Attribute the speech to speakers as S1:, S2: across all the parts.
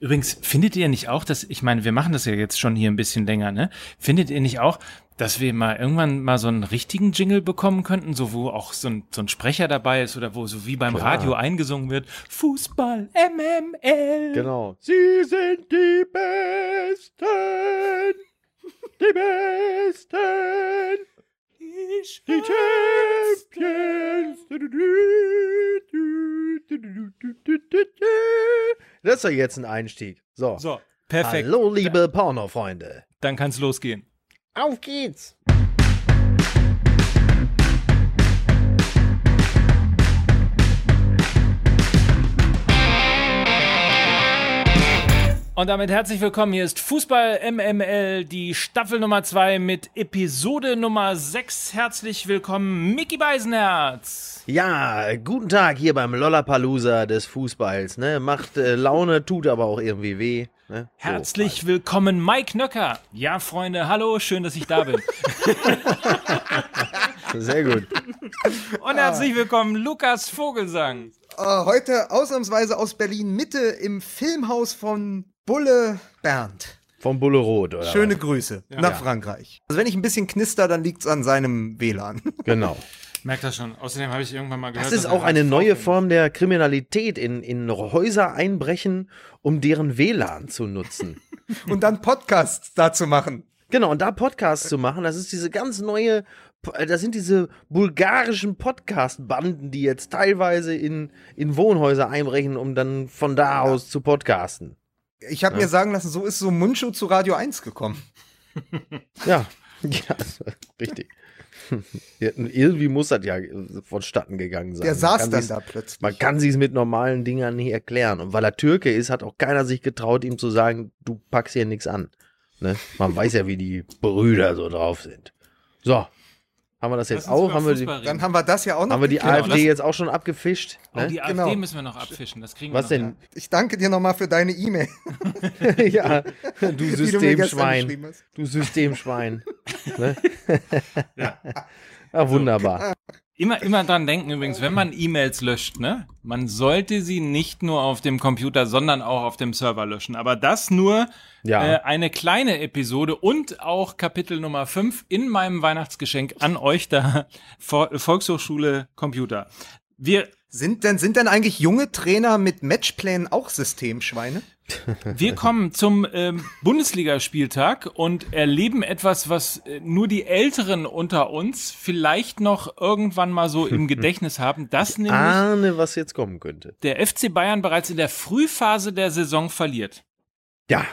S1: Übrigens, findet ihr nicht auch, dass, ich meine, wir machen das ja jetzt schon hier ein bisschen länger, ne? Findet ihr nicht auch, dass wir mal irgendwann mal so einen richtigen Jingle bekommen könnten, so wo auch so ein, so ein Sprecher dabei ist oder wo so wie beim
S2: Klar.
S1: Radio eingesungen wird, Fußball, MML.
S2: Genau. Sie sind die Besten. Die Besten. Die Champions. Das ist doch jetzt ein Einstieg. So.
S1: So, perfekt.
S2: Hallo, liebe Pornofreunde.
S1: Dann kann's losgehen.
S2: Auf geht's.
S1: Und damit herzlich willkommen. Hier ist Fußball MML, die Staffel Nummer 2 mit Episode Nummer 6. Herzlich willkommen, Mickey Beisenherz.
S2: Ja, guten Tag hier beim Lollapalooza des Fußballs. Ne? Macht äh, Laune, tut aber auch irgendwie weh. Ne? So,
S1: Herzlich willkommen, Mike Nöcker. Ja, Freunde, hallo, schön, dass ich da bin.
S2: Sehr gut.
S1: Und herzlich willkommen, Lukas Vogelsang.
S3: Äh, heute ausnahmsweise aus Berlin Mitte im Filmhaus von Bulle Bernd.
S2: Vom Bulle Rot, oder?
S3: Schöne Grüße nach Frankreich. Also wenn ich ein bisschen knister, dann liegt's an seinem WLAN.
S2: Genau.
S1: Merkt das schon. Außerdem habe ich irgendwann mal gehört,
S2: Das ist auch eine neue. Form der Kriminalität, in, in Häuser einbrechen, um deren WLAN zu nutzen.
S3: Und dann Podcasts dazu machen.
S2: Genau, und da Podcasts zu machen, das ist diese ganz neue, das sind diese bulgarischen Podcast-Banden, die jetzt teilweise in, in Wohnhäuser einbrechen, um dann von da aus zu podcasten.
S3: Ich habe mir sagen lassen, so ist so Mundschuh zu Radio 1 gekommen.
S2: Ja, ja, richtig. Ja, irgendwie muss das ja vonstatten gegangen sein.
S3: Der saß dann da plötzlich.
S2: Man kann sich's mit normalen Dingern nicht erklären. Und weil er Türke ist, hat auch keiner sich getraut, ihm zu sagen, du packst hier nichts an. Ne? Man weiß ja, wie die Brüder so drauf sind. So, haben wir das jetzt auch? Haben wir die.
S3: Dann haben wir das ja auch noch.
S2: haben wir die
S3: geklärt.
S2: AfD
S1: lass-
S2: jetzt auch schon abgefischt?
S1: Oh,
S2: Ne?
S1: die AfD
S3: Genau.
S1: müssen wir noch abfischen. Das kriegen
S2: Was
S1: wir noch.
S2: denn?
S3: Ich danke dir nochmal für deine E-Mail,
S2: ja, du
S3: du
S2: Systemschwein.
S3: hast.
S2: Du Systemschwein. ne? ja, wunderbar.
S1: Immer, immer dran denken übrigens, wenn man E-Mails löscht, ne? Man sollte sie nicht nur auf dem Computer, sondern auch auf dem Server löschen. Aber das nur
S2: Ja.
S1: äh, eine kleine Episode und auch Kapitel Nummer 5 in meinem Weihnachtsgeschenk an euch da, Vo- Volkshochschule Computer. Wir,
S3: Sind denn, sind denn eigentlich junge Trainer mit Matchplänen auch Systemschweine?
S1: Wir kommen zum ähm, Bundesligaspieltag und erleben etwas, was äh, nur die Älteren unter uns vielleicht noch irgendwann mal so im Gedächtnis haben. Das nämlich
S2: Ahne, was jetzt kommen könnte.
S1: der FC Bayern bereits in der Frühphase der Saison verliert.
S2: Ja,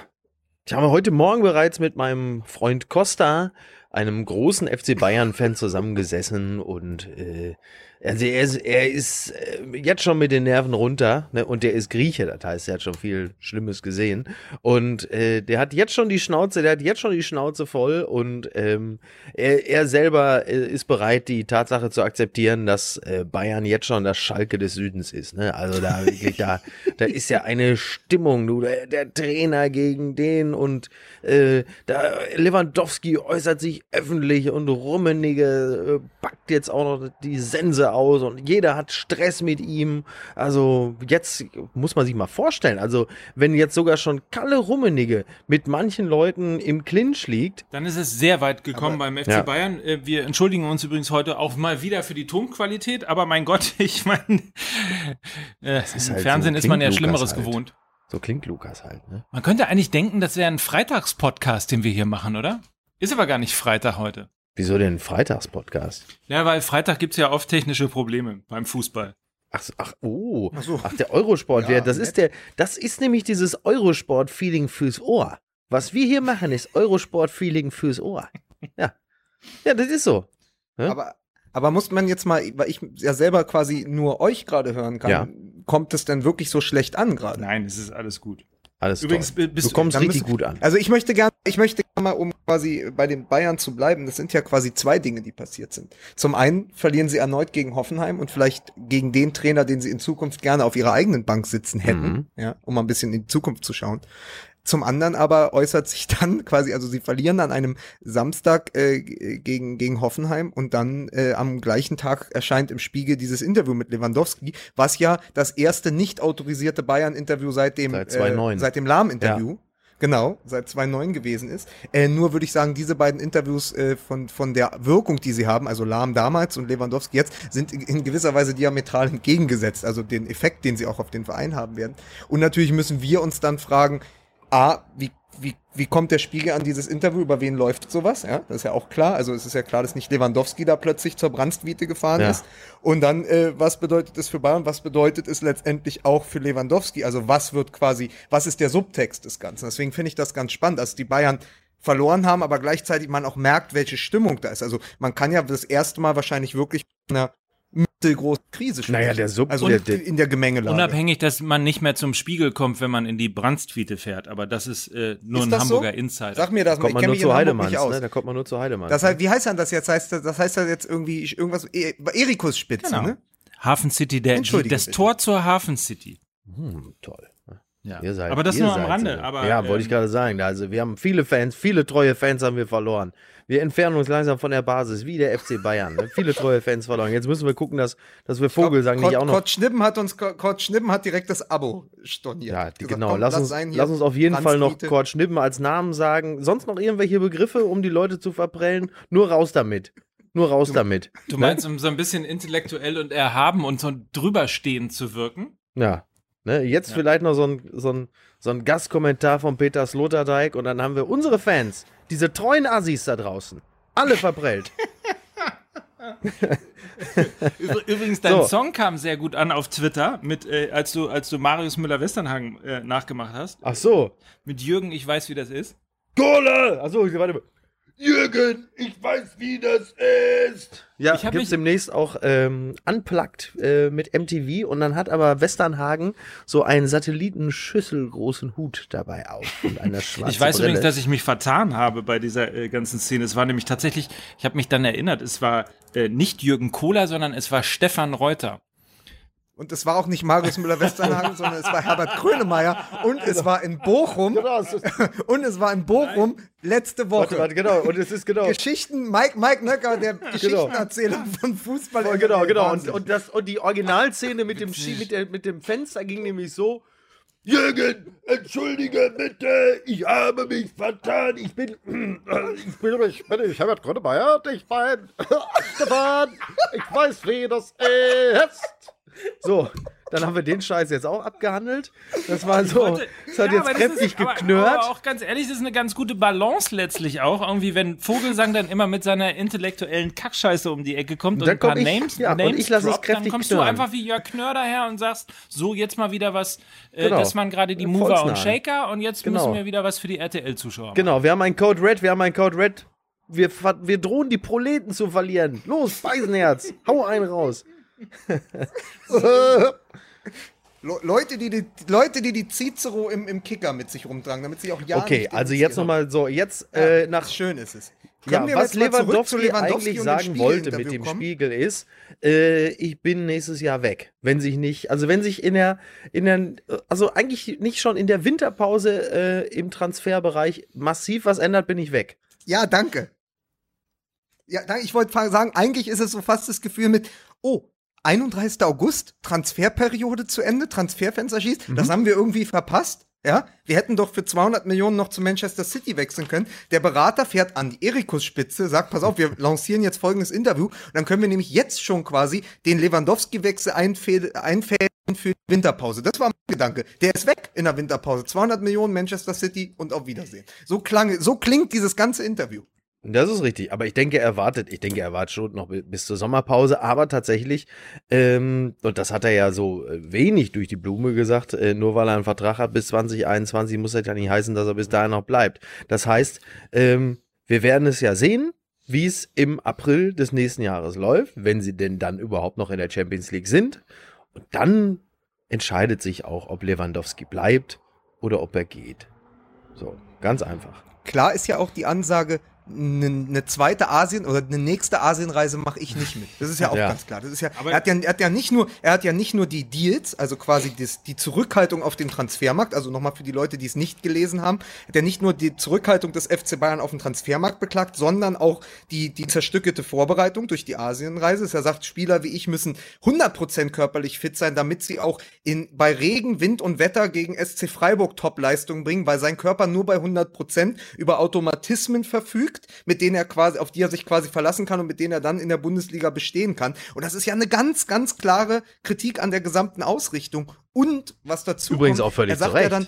S2: ich habe heute Morgen bereits mit meinem Freund Costa, einem großen FC Bayern-Fan, zusammengesessen und äh, also er ist, er ist äh, jetzt schon mit den Nerven runter ne? und der ist Grieche, das heißt, er hat schon viel Schlimmes gesehen und äh, der hat jetzt schon die Schnauze, der hat jetzt schon die Schnauze voll und ähm, er, er selber äh, ist bereit, die Tatsache zu akzeptieren, dass äh, Bayern jetzt schon das Schalke des Südens ist. Ne? Also da wirklich, da, da ist ja eine Stimmung, du, der, der Trainer gegen den und äh, da Lewandowski äußert sich öffentlich und Rummenigge äh, packt jetzt auch noch die Sense aus und jeder hat Stress mit ihm. Also jetzt muss man sich mal vorstellen, also wenn jetzt sogar schon Kalle Rummenigge mit manchen Leuten im Clinch liegt,
S1: Dann ist es sehr weit gekommen beim FC
S2: Ja.
S1: Bayern. Äh, Wir entschuldigen uns übrigens heute auch mal wieder für die Tonqualität, aber mein Gott, ich meine, äh,
S2: ist
S1: im
S2: halt
S1: Fernsehen
S2: so,
S1: ist man ja Schlimmeres
S2: halt.
S1: gewohnt.
S2: so klingt Lukas halt, ne?
S1: Man könnte eigentlich denken, das wäre ein Freitagspodcast, den wir hier machen, oder? Ist aber gar nicht Freitag heute.
S2: Wieso denn Freitagspodcast?
S1: Ja, weil Freitag gibt's ja oft technische Probleme beim Fußball.
S2: Ach, so, ach, oh.
S3: Ach so.
S2: Ach, der Eurosport,
S3: Ja,
S2: das
S3: nett.
S2: ist der, das ist nämlich dieses Eurosport-Feeling fürs Ohr. Was wir hier machen, ist Eurosport-Feeling fürs Ohr. Ja. Ja, das ist so. Hä?
S3: Aber, aber muss man jetzt mal, weil ich ja selber quasi nur euch gerade hören kann,
S2: Ja.
S3: kommt es denn wirklich so schlecht an gerade?
S1: Nein, es ist alles gut.
S2: Alles
S1: Übrigens,
S2: toll.
S1: bist
S2: du kommst richtig gut an.
S3: Also ich möchte gerne, ich möchte gerne mal, um quasi bei den Bayern zu bleiben, das sind ja quasi zwei Dinge, die passiert sind. Zum einen verlieren sie erneut gegen Hoffenheim und vielleicht gegen den Trainer, den sie in Zukunft gerne auf ihrer eigenen Bank sitzen hätten,
S2: Mhm.
S3: ja, um mal ein bisschen in die Zukunft zu schauen. Zum anderen aber äußert sich dann quasi, also sie verlieren an einem Samstag äh, gegen, gegen Hoffenheim und dann äh, am gleichen Tag erscheint im Spiegel dieses Interview mit Lewandowski, was ja das erste nicht autorisierte Bayern-Interview seit dem,
S2: Seit
S3: äh,
S2: 2009.
S3: seit dem Lahm-Interview. Genau, seit 2009 gewesen ist. Äh, nur würde ich sagen, diese beiden Interviews äh, von, von der Wirkung, die sie haben, also Lahm damals und Lewandowski jetzt, sind in, in gewisser Weise diametral entgegengesetzt, also den Effekt, den sie auch auf den Verein haben werden. Und natürlich müssen wir uns dann fragen, A, wie, wie, wie kommt der Spiegel an dieses Interview, über wen läuft sowas? Ja, das ist ja auch klar. Also es ist ja klar, dass nicht Lewandowski da plötzlich zur Brandstwiete gefahren
S2: Ja.
S3: ist. Und dann, äh, was bedeutet es für Bayern? Was bedeutet es letztendlich auch für Lewandowski? Also was wird quasi, was ist der Subtext des Ganzen? Deswegen finde ich das ganz spannend, dass die Bayern verloren haben, aber gleichzeitig man auch merkt, welche Stimmung da ist. Also man kann ja das erste Mal wahrscheinlich wirklich einer mittelgroßen Krise sprechen.
S2: Naja, der Sub-
S3: also
S2: der- der-
S3: in der Gemengelage.
S1: Unabhängig, dass man nicht mehr zum Spiegel kommt, wenn man in die Brandstwiete fährt. Aber das ist äh, nur
S3: Ist
S1: ein
S3: das so?
S1: Hamburger Insider.
S3: Sag mir das mal,
S2: Kommt
S3: ich
S2: man
S3: kenne
S2: nur
S3: mich
S2: zu Heidemanns,
S3: nicht aus.
S2: ne? Da kommt man nur zu Heidemanns.
S3: Das heißt, wie heißt dann das jetzt? Heißt das, das heißt das jetzt irgendwie irgendwas e Erikus Spitze,
S1: Genau.
S3: ne?
S1: Hafen City, der, das
S3: bitte.
S1: Tor zur Hafen City.
S2: hm, toll.
S1: Ja.
S2: Ihr seid,
S1: aber das
S2: ihr
S1: nur am Rande.
S2: so.
S1: Aber,
S2: ja,
S1: ähm,
S2: wollte ich gerade sagen. Also wir haben viele Fans, viele treue Fans haben wir verloren. Wir entfernen uns langsam von der Basis, wie der FC Bayern. Ne? Viele treue Fans verloren. Jetzt müssen wir gucken, dass, dass wir Vogelsang nicht auch noch.
S3: Kurt Schnippen hat uns, Kurt Schnippen hat direkt das Abo storniert.
S2: Ja,
S3: Gesagt,
S2: genau.
S3: komm,
S2: lass, uns,
S3: sein hier.
S2: lass uns auf jeden Fall noch. Kurt Schnippen als Namen sagen. Sonst noch irgendwelche Begriffe, um die Leute zu verprellen? Nur raus damit. Nur raus damit.
S1: Du meinst, um so ein bisschen intellektuell und erhaben und so drüberstehen zu wirken?
S2: Ja. Ne, jetzt
S1: Ja.
S2: vielleicht noch so ein, so, ein, so ein Gastkommentar von Peter Sloterdijk und dann haben wir unsere Fans, diese treuen Assis da draußen, alle verprellt.
S1: Übr- Übrigens, dein
S2: So.
S1: Song kam sehr gut an auf Twitter, mit, äh, als, du, als du Marius Müller-Westernhagen äh, nachgemacht hast.
S2: Ach so.
S1: Mit Jürgen, ich weiß, wie das ist.
S2: Kohle! Achso, warte mal. Jürgen, ich weiß, wie das ist. Ja,
S1: Ich hab
S2: gibt's
S1: mich-
S2: demnächst auch ähm, unplugged äh, mit MTV und dann hat aber Westernhagen so einen satellitenschüsselgroßen Hut dabei auf und eine schwarze
S1: Ich weiß
S2: Brille.
S1: übrigens, dass ich mich vertan habe bei dieser äh, ganzen Szene. Es war nämlich tatsächlich, ich habe mich dann erinnert, es war äh, nicht Jürgen Kohler, sondern es war Stefan Reuter.
S3: Und es war auch nicht Marius Müller-Westernhagen, sondern es war Herbert Grönemeyer. Und es war in Bochum.
S2: Genau, es ist,
S3: Und es war in Bochum letzte Woche.
S2: warte, warte, genau. Und es ist genau.
S3: Geschichten, Mike, Mike Nöcker, der Geschichtenerzähler von Fußball.
S2: Oh, genau, genau. Und, und, das, und die Originalszene mit dem, Ski, mit, der, mit dem Fenster ging nämlich so. Jürgen, entschuldige bitte, ich habe mich vertan. Ich bin, ich bin, ich bin, ich Herbert Grönemeyer, ich bin Stefan, ich weiß, wie das ist. So, dann haben wir den Scheiß jetzt auch abgehandelt. Das war so, es hat
S1: Ja,
S2: jetzt
S1: das
S2: kräftig
S1: ist,
S2: geknurrt.
S1: Aber auch ganz ehrlich, das ist eine ganz gute Balance letztlich auch. Irgendwie, wenn Vogelsang dann immer mit seiner intellektuellen Kackscheiße um die Ecke kommt und
S2: Dann
S1: ein paar
S2: ich-
S1: Names,
S2: ja, und
S1: Names
S2: ich lass es
S1: droppt, dann
S2: kräftig
S1: kommst
S2: knurren.
S1: du einfach wie Jörg Knör daher und sagst, so jetzt mal wieder was, äh,
S2: Genau.
S1: das waren gerade die
S2: Äh,
S1: Mover und. Shaker und jetzt
S2: Genau.
S1: müssen wir wieder was für die RTL-Zuschauer machen.
S2: Genau, wir haben einen Code Red, wir haben einen Code Red. Wir, wir drohen die Proleten zu verlieren. Los, Beisenherz, hau einen raus.
S3: Le- Leute, die die, Leute, die die Cicero im, im Kicker mit sich rumtragen, damit sie auch ja
S2: Okay,
S3: nicht
S2: also jetzt nochmal so, jetzt
S3: Ja,
S2: äh, nach
S3: schön ist es.
S2: ja,
S3: Können
S2: was Lewandowski,
S3: Lewandowski
S2: eigentlich sagen wollte mit dem
S3: kommen?
S2: Spiegel ist, äh, ich bin nächstes Jahr weg. Wenn sich nicht, also wenn sich in der, in der, also eigentlich nicht schon in der Winterpause äh, im Transferbereich massiv was ändert, bin ich weg.
S3: Ja, danke. Ja, danke. Ich wollte sagen, eigentlich ist es so fast das Gefühl mit, oh, 31. August, Transferperiode zu Ende, Transferfenster schießt.
S2: Mhm.
S3: Das haben wir irgendwie verpasst. Ja, wir hätten doch für 200 Millionen noch zu Manchester City wechseln können. Der Berater fährt an die Erikus-Spitze, sagt, pass auf, wir lancieren jetzt folgendes Interview. Und dann können wir nämlich jetzt schon quasi den Lewandowski-Wechsel einfädeln für die Winterpause. Das war mein Gedanke. Der ist weg in der Winterpause. 200 Millionen Manchester City und auf Wiedersehen. So klang, so klingt dieses ganze Interview.
S2: Das ist richtig, aber ich denke, er wartet, ich denke, er wartet schon noch bi- bis zur Sommerpause, aber tatsächlich, ähm, und das hat er ja so äh, wenig durch die Blume gesagt, äh, nur weil er einen Vertrag hat bis 2021, muss das ja nicht heißen, dass er bis dahin noch bleibt. Das heißt, ähm, wir werden es ja sehen, wie es im April des nächsten Jahres läuft, wenn sie denn dann überhaupt noch in der Champions League sind. Und dann entscheidet sich auch, ob Lewandowski bleibt oder ob er geht. So, ganz einfach.
S3: Klar ist ja auch die Ansage, eine ne zweite Asien oder eine nächste Asienreise mache ich nicht mit. Das ist ja auch
S2: Ja.
S3: ganz klar. Das ist ja,
S1: Aber-
S3: er hat ja, er hat ja nicht nur, er hat ja nicht nur die Deals, also quasi das, die Zurückhaltung auf dem Transfermarkt, also nochmal für die Leute, die es nicht gelesen haben, hat er nicht nur die Zurückhaltung des FC Bayern auf dem Transfermarkt beklagt, sondern auch die, die zerstückelte Vorbereitung durch die Asienreise. Er sagt, Spieler wie ich müssen 100% körperlich fit sein, damit sie auch in, bei Regen, Wind und Wetter gegen SC Freiburg Topleistung bringen, weil sein Körper nur bei 100% über Automatismen verfügt, mit denen er quasi, auf die er sich quasi verlassen kann und mit denen er dann in der Bundesliga bestehen kann. Und das ist ja eine ganz, ganz klare Kritik an der gesamten Ausrichtung. Und was dazu
S2: Übrigens
S3: kommt,
S2: auch völlig
S3: er sagt ja dann,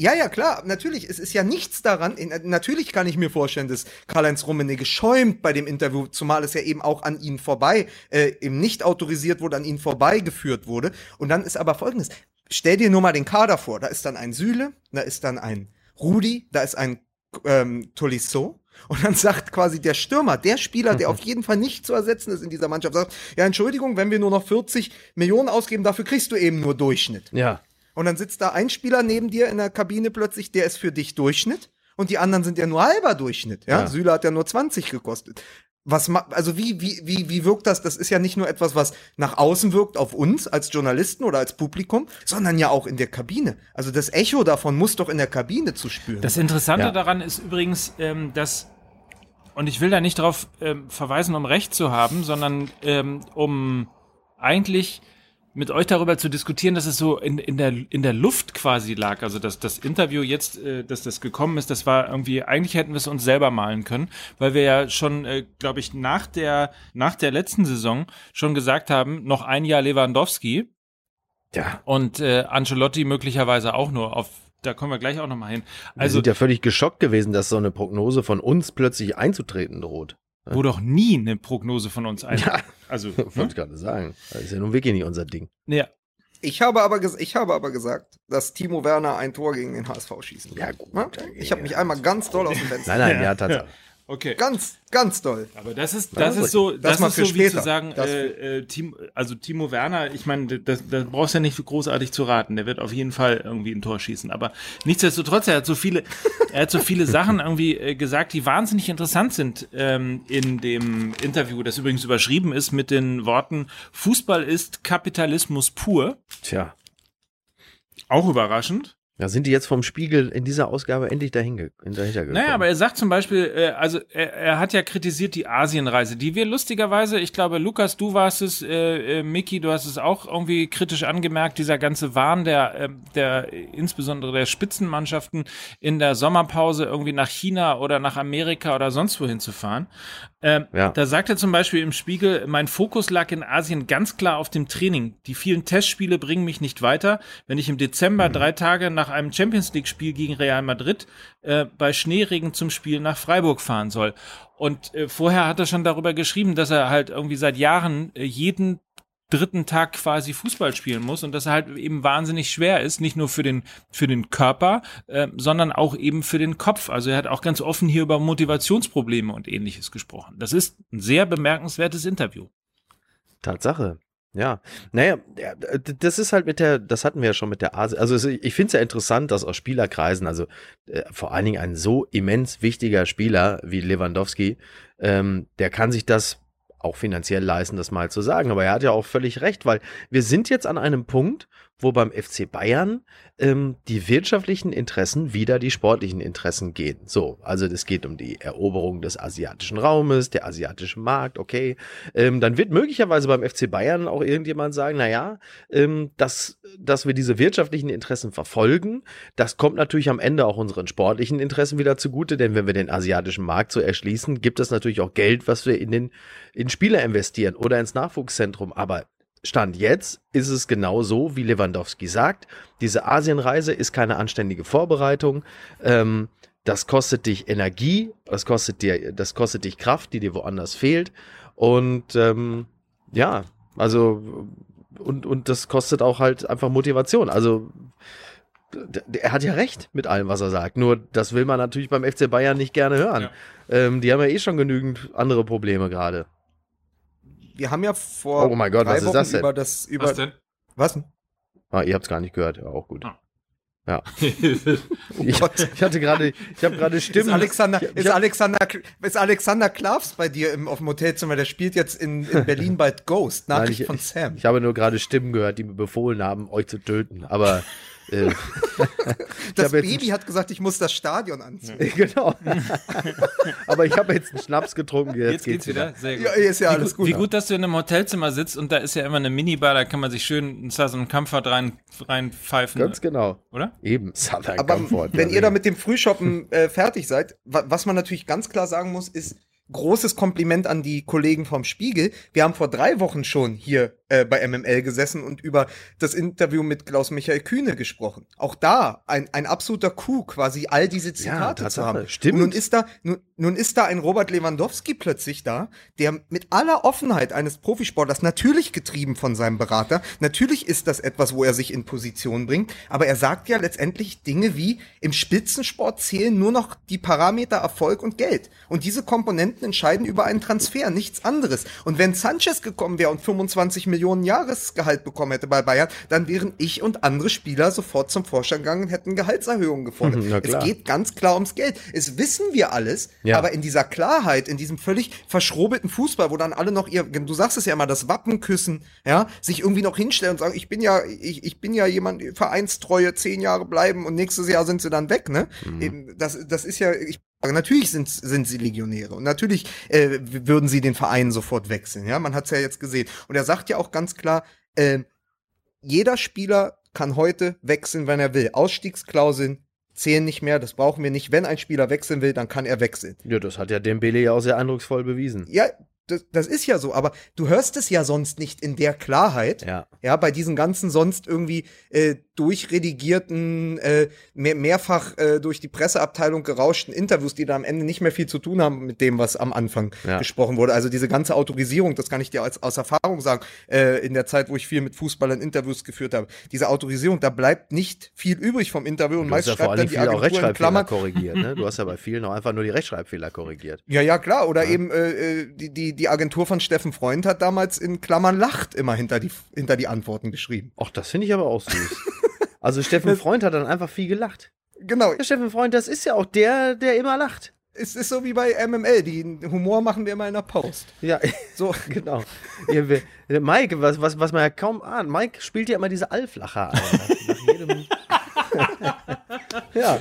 S3: ja, ja, klar, natürlich. Es ist ja nichts daran. Natürlich kann ich mir vorstellen, dass Karl-Heinz Rummenigge schäumt bei dem Interview, zumal es ja eben auch an ihn vorbei, äh, eben nicht autorisiert wurde, an ihn vorbeigeführt wurde. Und dann ist aber folgendes. Stell dir nur mal den Kader vor. Da ist dann ein Süle, da ist dann ein Rudi, da ist ein ähm, Tolisso. Und dann sagt quasi der Stürmer, der Spieler, der auf jeden Fall nicht zu ersetzen ist in dieser Mannschaft, sagt, ja, Entschuldigung, wenn wir nur noch 40 Millionen ausgeben, dafür kriegst du eben nur Durchschnitt.
S2: Ja.
S3: Und dann sitzt da ein Spieler neben dir in der Kabine plötzlich, der ist für dich Durchschnitt. Und die anderen sind ja nur halber Durchschnitt. Ja,
S2: Ja.
S3: Süle hat ja nur 20 gekostet. Was ma also wie, wie, wie, wie wirkt das? Das ist ja nicht nur etwas, was nach außen wirkt auf uns als Journalisten oder als Publikum, sondern ja auch in der Kabine. Also das Echo davon muss doch in der Kabine zu spüren.
S1: Das Interessante
S2: Ja.
S1: daran ist übrigens, ähm, dass, und ich will da nicht darauf ähm, verweisen, um Recht zu haben, sondern ähm, um eigentlich mit euch darüber zu diskutieren, dass es so in, in, der, in der Luft quasi lag. Also dass das Interview jetzt, äh, dass das gekommen ist, das war irgendwie, eigentlich hätten wir es uns selber malen können, weil wir ja schon, äh, glaube ich, nach der, nach der letzten Saison schon gesagt haben, noch ein Jahr Lewandowski
S2: Ja.
S1: und äh, Ancelotti möglicherweise auch nur auf, da kommen wir gleich auch nochmal hin.
S2: Wir
S1: Also
S2: sind ja völlig geschockt gewesen, dass so eine Prognose von uns plötzlich einzutreten droht.
S1: Wo doch nie eine Prognose von uns ein.
S2: Ja.
S1: Also,
S2: Wollte
S1: ne?
S2: ich gerade sagen. Das ist ja nun wirklich nicht unser Ding.
S1: ja.
S3: Ich habe aber, ich habe aber gesagt, dass Timo Werner ein Tor gegen den HSV schießen wird.
S2: Ja, gut.
S3: Ne? Ich habe mich einmal ganz doll aus dem Fenster.
S2: Nein, nein,
S1: Ja.
S2: ja, Tatsache.
S1: Okay.
S3: Ganz, ganz doll.
S1: Aber das ist,
S2: Ja,
S1: das ist so, das,
S3: mal
S1: ist
S3: für
S1: so wie
S3: später.
S1: zu sagen,
S3: Das
S1: äh, äh, Timo, also Timo Werner, ich meine, das, das brauchst du ja nicht großartig zu raten. Der wird auf jeden Fall irgendwie ein Tor schießen. Aber nichtsdestotrotz, er hat so viele, er hat so viele Sachen irgendwie äh, gesagt, die wahnsinnig interessant sind ähm, in dem Interview, das übrigens überschrieben ist mit den Worten Fußball ist Kapitalismus pur.
S2: Tja.
S1: Auch überraschend.
S2: Da sind die jetzt vom Spiegel in dieser Ausgabe endlich dahin dahinter gekommen.
S1: Naja, aber er sagt zum Beispiel, äh, also er, er hat ja kritisiert die Asienreise, die wir lustigerweise, ich glaube, Lukas, du warst es, äh, äh, Mickey, du hast es auch irgendwie kritisch angemerkt, dieser ganze Wahn der, äh, der insbesondere der Spitzenmannschaften in der Sommerpause irgendwie nach China oder nach Amerika oder sonst wohin zu fahren. Ähm,
S2: Ja.
S1: Da sagt er zum Beispiel im Spiegel, mein Fokus lag in Asien ganz klar auf dem Training. Die vielen Testspiele bringen mich nicht weiter. Wenn ich im Dezember drei Tage nach einem Champions League-Spiel gegen Real Madrid äh, bei Schneeregen zum Spiel nach Freiburg fahren soll. Und äh, vorher hat er schon darüber geschrieben, dass er halt irgendwie seit Jahren äh, jeden dritten Tag quasi Fußball spielen muss und dass er halt eben wahnsinnig schwer ist, nicht nur für den für den Körper, äh, sondern auch eben für den Kopf. Also er hat auch ganz offen hier über Motivationsprobleme und ähnliches gesprochen. Das ist ein sehr bemerkenswertes Interview.
S2: Tatsache. Ja, naja, das ist halt mit der, das hatten wir ja schon mit der Asi. Also ich finde es ja interessant, dass aus Spielerkreisen, also äh, vor allen Dingen ein so immens wichtiger Spieler wie Lewandowski, ähm, der kann sich das auch finanziell leisten, das mal zu sagen. Aber er hat ja auch völlig recht, weil wir sind jetzt an einem Punkt, wo beim FC Bayern ähm, die wirtschaftlichen Interessen wieder die sportlichen Interessen gehen. So, also es geht um die Eroberung des asiatischen Raumes, der asiatische Markt, okay. Ähm, dann wird möglicherweise beim FC Bayern auch irgendjemand sagen, naja, ähm, dass, dass wir diese wirtschaftlichen Interessen verfolgen, das kommt natürlich am Ende auch unseren sportlichen Interessen wieder zugute, denn wenn wir den asiatischen Markt so erschließen, gibt es natürlich auch Geld, was wir in den in Spieler investieren oder ins Nachwuchszentrum. Aber Stand jetzt ist es genau so, wie Lewandowski sagt. Diese Asienreise ist keine anständige Vorbereitung. Ähm, das kostet dich Energie, das kostet dir, das kostet dich Kraft, die dir woanders fehlt. Und ähm, ja, also und, und das kostet auch halt einfach Motivation. Also er hat ja recht mit allem, was er sagt. Nur das will man natürlich beim FC Bayern nicht gerne hören.
S1: Ja.
S2: Ähm, die haben ja eh schon genügend andere Probleme gerade.
S3: Wir haben ja vor
S2: Oh mein Gott,
S3: drei
S2: was ist
S3: Wochen
S2: das denn?
S3: über das über
S1: Was denn?
S3: was?
S2: Ah, ihr habt es gar nicht gehört, ja, auch gut.
S1: Ah.
S2: Ja.
S3: Oh
S2: Ich, ich hatte gerade, ich habe gerade
S3: Ist
S2: Stimmen.
S3: Alexander,
S2: Ich- ich
S3: ist, Alexander, ist Alexander Klavs bei dir im, auf dem Hotelzimmer? Der spielt jetzt in, in Berlin bei Ghost.
S2: Nein,
S3: Nachricht
S2: ich,
S3: von
S2: ich,
S3: Sam.
S2: ich habe nur gerade Stimmen gehört, die mir befohlen haben, euch zu töten. Aber äh,
S3: das Baby hat gesagt, ich muss das Stadion anziehen.
S2: genau. Aber ich habe jetzt einen Schnaps getrunken. Jetzt,
S1: Jetzt geht's wieder. Sehr gut.
S3: Ja, ist ja
S1: wie,
S3: alles
S1: gut. Wie gut, dass du in einem Hotelzimmer sitzt und da ist ja immer eine Minibar, da kann man sich schön in so einen Comfort rein, reinpfeifen.
S2: Ganz genau.
S1: Oder?
S2: Eben, Southern
S3: Aber
S2: Comfort.
S3: wenn ihr da mit dem Frühshoppen äh, fertig seid, wa was man natürlich ganz klar sagen muss, ist großes Kompliment an die Kollegen vom Spiegel. Wir haben vor drei Wochen schon hier äh, bei MML gesessen und über das Interview mit Klaus-Michael Kühne gesprochen. Auch da ein, ein absoluter Coup, quasi all diese Zitate zu
S2: Tatsache.
S3: haben.
S2: Stimmt.
S3: Und nun ist da, nun, nun ist da ein Robert Lewandowski plötzlich da, der mit aller Offenheit eines Profisportlers, natürlich getrieben von seinem Berater, natürlich ist das etwas, wo er sich in Position bringt, aber er sagt ja letztendlich Dinge wie, im Spitzensport zählen nur noch die Parameter Erfolg und Geld. Und diese Komponenten entscheiden über einen Transfer, nichts anderes. Und wenn Sanchez gekommen wäre und 25 Millionen Jahresgehalt bekommen hätte bei Bayern, dann wären ich und andere Spieler sofort zum Vorstand gegangen und hätten Gehaltserhöhungen gefordert. Es geht ganz klar ums Geld. Es wissen wir alles,
S2: Ja.
S3: aber in dieser Klarheit, in diesem völlig verschrobelten Fußball, wo dann alle noch ihr, du sagst es ja immer, das Wappen küssen, ja, sich irgendwie noch hinstellen und sagen, ich bin ja, ich, ich bin ja jemand, Vereinstreue, zehn Jahre bleiben und nächstes Jahr sind sie dann weg, ne?
S2: Mhm.
S3: Das, das ist ja, ich Natürlich sind, sind sie Legionäre und natürlich äh, würden sie den Verein sofort wechseln. Ja, man hat es ja jetzt gesehen. Und er sagt ja auch ganz klar, äh, jeder Spieler kann heute wechseln, wenn er will. Ausstiegsklauseln zählen nicht mehr, das brauchen wir nicht. Wenn ein Spieler wechseln will, dann kann er wechseln.
S2: ja, das hat ja Dembele ja auch sehr eindrucksvoll bewiesen.
S3: Ja, das, das ist ja so, aber du hörst es ja sonst nicht in der Klarheit.
S2: Ja.
S3: Ja, bei diesen ganzen sonst irgendwie äh, durchredigierten, äh, mehr, mehrfach äh, durch die Presseabteilung gerauschten Interviews, die da am Ende nicht mehr viel zu tun haben mit dem, was am Anfang
S2: Ja.
S3: gesprochen wurde. Also diese ganze Autorisierung, das kann ich dir als, aus Erfahrung sagen, äh, in der Zeit, wo ich viel mit Fußballern Interviews geführt habe. Diese Autorisierung, da bleibt nicht viel übrig vom Interview und meist
S2: ja
S3: schreibt dann die
S2: auch
S3: Agentur in
S2: Rechtschreibfehler
S3: Klammern,
S2: korrigiert. Ne? Du hast ja bei vielen auch einfach nur die Rechtschreibfehler korrigiert.
S3: Ja, ja, klar. Oder eben äh, äh, die, die, die Agentur von Steffen Freund hat damals in Klammern lacht immer hinter die, hinter die Antworten geschrieben.
S2: Ach, das finde ich aber auch süß. Also Steffen Freund hat dann einfach viel gelacht.
S3: Genau.
S2: Ja, Steffen Freund, das ist ja auch der, der immer lacht.
S3: Es ist so wie bei MML. Die Humor machen wir immer in der Post.
S2: Ja,
S3: So.
S2: genau. Ja, wir, der Mike, was, was, was man ja kaum ahnt, Mike spielt ja immer diese Allflacher ein. Nach jedem. ja.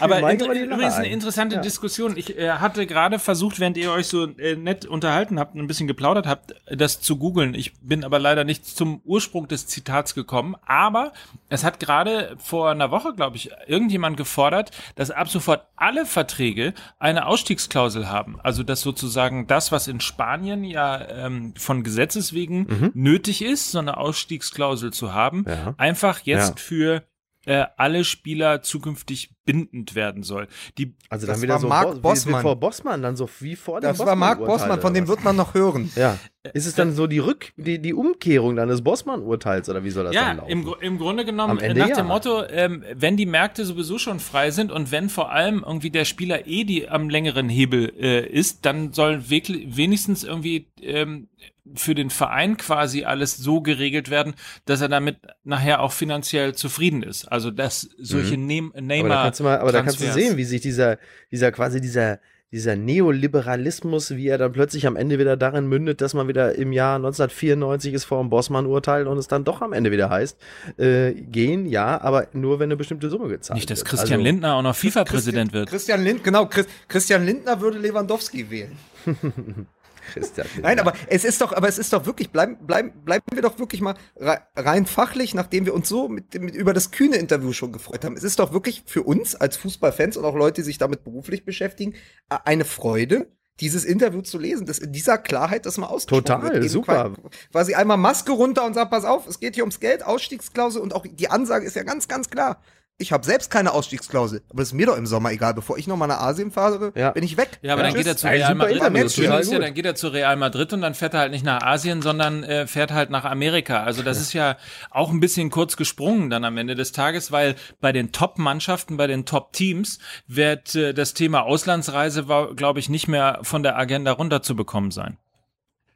S1: Aber inter übrigens eine
S2: ein.
S1: interessante
S2: Ja.
S1: Diskussion. Ich äh, hatte gerade versucht, während ihr euch so äh, nett unterhalten habt und ein bisschen geplaudert habt, das zu googeln. Ich bin aber leider nicht zum Ursprung des Zitats gekommen. Aber es hat gerade vor einer Woche, glaube ich, irgendjemand gefordert, dass ab sofort alle Verträge eine Ausstiegsklausel haben. Also dass sozusagen das, was in Spanien ja ähm, von Gesetzes wegen nötig ist, so eine Ausstiegsklausel zu haben,
S2: Ja.
S1: einfach jetzt
S2: Ja.
S1: für äh, alle Spieler zukünftig bindend werden soll. Die
S2: Also dann
S3: Das
S2: wieder
S3: war
S2: so
S3: Marc
S2: Bo- wie-
S3: Bossmann.
S2: Wie vor Bossmann, dann so wie vor dem
S3: Das war Marc
S2: Bossmann-Urteil
S3: Bossmann, von dem wird man noch hören.
S2: Ja. Ist es dann so die Rück, die, die Umkehrung dann des Bossmann-Urteils oder wie soll das
S1: ja,
S2: dann laufen?
S1: im, im Grunde genommen äh, nach
S2: ja.
S1: dem Motto, ähm, wenn die Märkte sowieso schon frei sind und wenn vor allem irgendwie der Spieler eh die am längeren Hebel äh, ist, dann soll wirklich, wenigstens irgendwie ähm, für den Verein quasi alles so geregelt werden, dass er damit nachher auch finanziell zufrieden ist. Also dass solche
S2: Mhm.
S1: Nehm-
S2: aber da
S1: Neymar
S2: kannst du mal, aber da kannst du sehen, wie sich dieser, dieser quasi dieser, dieser Neoliberalismus, wie er dann plötzlich am Ende wieder darin mündet, dass man wieder im Jahr 1994 ist vor dem Bossmann-Urteil und es dann doch am Ende wieder heißt, äh, gehen, ja, aber nur wenn eine bestimmte Summe gezahlt
S1: Nicht, dass
S2: wird.
S1: Christian
S2: also,
S1: Lindner auch noch FIFA-Präsident wird.
S3: Christian Lind, genau, Chris, Christian Lindner würde Lewandowski wählen.
S2: Christian.
S3: Nein, aber es ist doch, aber es ist doch wirklich, bleiben, bleiben, bleiben wir doch wirklich mal rei- rein fachlich, nachdem wir uns so mit, mit über das kühne Interview schon gefreut haben. Es ist doch wirklich für uns als Fußballfans und auch Leute, die sich damit beruflich beschäftigen, eine Freude, dieses Interview zu lesen, das in dieser Klarheit das mal ausgesprochen
S2: Total,
S3: wird.
S2: Super.
S3: qua- Quasi einmal Maske runter und sagt, pass auf, es geht hier ums Geld, Ausstiegsklausel und auch die Ansage ist ja ganz, ganz klar. Ich habe selbst keine Ausstiegsklausel, aber das ist mir doch im Sommer egal. Bevor ich nochmal nach Asien fahre,
S2: Ja.
S3: bin ich weg.
S1: Ja, aber dann
S3: Tschüss.
S1: geht er zu Real Madrid.
S2: Interview,
S1: Das Schöne
S2: total
S1: ist ja, dann geht er zu Real Madrid und dann fährt er halt nicht nach Asien, sondern äh, fährt halt nach Amerika. Also das ist ja auch ein bisschen kurz gesprungen dann am Ende des Tages, weil bei den Top-Mannschaften, bei den Top-Teams wird äh, das Thema Auslandsreise, glaube ich, nicht mehr von der Agenda runterzubekommen sein.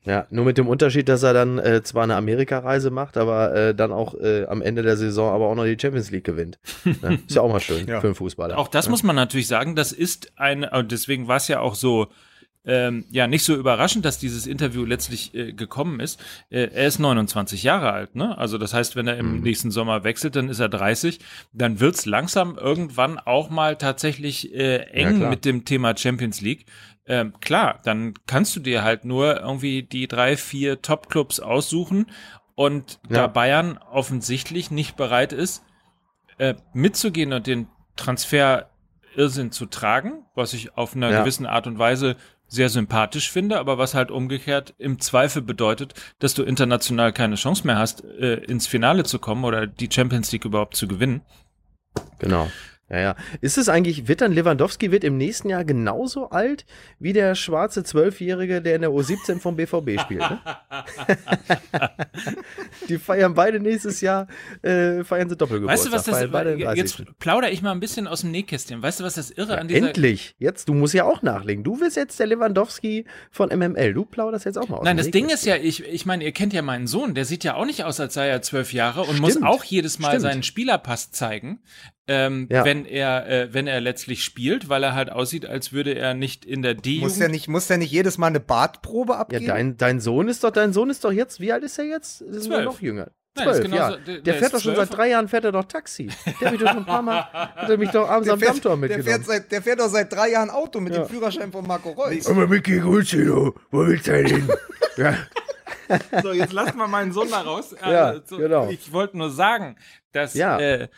S2: Ja, nur mit dem Unterschied, dass er dann äh, zwar eine Amerikareise macht, aber äh, dann auch äh, am Ende der Saison aber auch noch die Champions League gewinnt. Ne? Ist ja auch mal schön
S3: Ja.
S2: für einen Fußballer.
S1: Auch das muss man natürlich sagen, das ist ein, und deswegen war es ja auch so, ähm, ja, nicht so überraschend, dass dieses Interview letztlich äh, gekommen ist. Äh, er ist 29 Jahre alt, ne? Also das heißt, wenn er im
S2: Mhm.
S1: nächsten Sommer wechselt, dann ist er 30. Dann wird's langsam irgendwann auch mal tatsächlich äh, eng
S2: klar.
S1: mit dem Thema Champions League. Ähm, klar, dann kannst du dir halt nur irgendwie die drei, vier Top-Clubs aussuchen und da
S2: Ja.
S1: Bayern offensichtlich nicht bereit ist, äh, mitzugehen und den Transfer Irrsinn zu tragen, was ich auf einer
S2: Ja.
S1: gewissen Art und Weise sehr sympathisch finde, aber was halt umgekehrt im Zweifel bedeutet, dass du international keine Chance mehr hast, äh, ins Finale zu kommen oder die Champions League überhaupt zu gewinnen.
S2: Genau. Ja, ja. Ist es eigentlich, wird dann Lewandowski wird im nächsten Jahr genauso alt wie der schwarze Zwölfjährige, der in der U17 vom BVB spielt? Ne? Die feiern beide nächstes Jahr, äh, feiern sie Doppelgeburtstag.
S1: Weißt du, was das
S2: beide
S1: jetzt
S2: 30..
S1: plauder ich mal ein bisschen aus dem Nähkästchen. Weißt du, was das irre an dieser
S2: Endlich, jetzt, du musst ja auch nachlegen. Du bist jetzt der Lewandowski von MML. Du plauderst jetzt auch mal aus.
S1: Nein, das Ding ist ja, ich, ich meine, ihr kennt ja meinen Sohn, der sieht ja auch nicht aus, als sei er zwölf Jahre und muss
S2: Stimmt,
S1: auch jedes Mal
S2: stimmt.
S1: seinen Spielerpass zeigen, ähm,
S2: Ja.
S1: wenn er, äh, wenn er letztlich spielt, weil er halt aussieht, als würde er nicht in der
S3: Muss
S1: D-Jugend
S3: der nicht, muss der nicht jedes Mal eine Bartprobe
S2: Ja,
S3: abgeben?
S2: dein, dein Sohn ist doch, dein Sohn ist doch jetzt, wie alt ist er jetzt? Ist
S1: Zwölf.
S2: noch jünger. Zwölf,
S1: genauso-
S2: ja.
S1: der-
S2: Der,
S1: der
S2: fährt doch schon seit drei Jahren, fährt er doch Taxi. Der hat mich doch schon ein paar Mal, hat er mich doch abends
S3: der,
S2: am
S3: fährt,
S2: Dammtor
S3: der,
S2: mitgenommen.
S3: fährt seit, der fährt doch seit drei Jahren Auto mit
S2: Ja.
S3: dem Führerschein von Marco Reus.
S2: Aber Micky, grüß dich, du. Wo willst du denn hin? ja.
S1: So, jetzt lassen wir meinen Sohn da raus.
S2: Ja, genau.
S1: Ich wollte nur sagen, dass
S2: Ja.
S1: äh,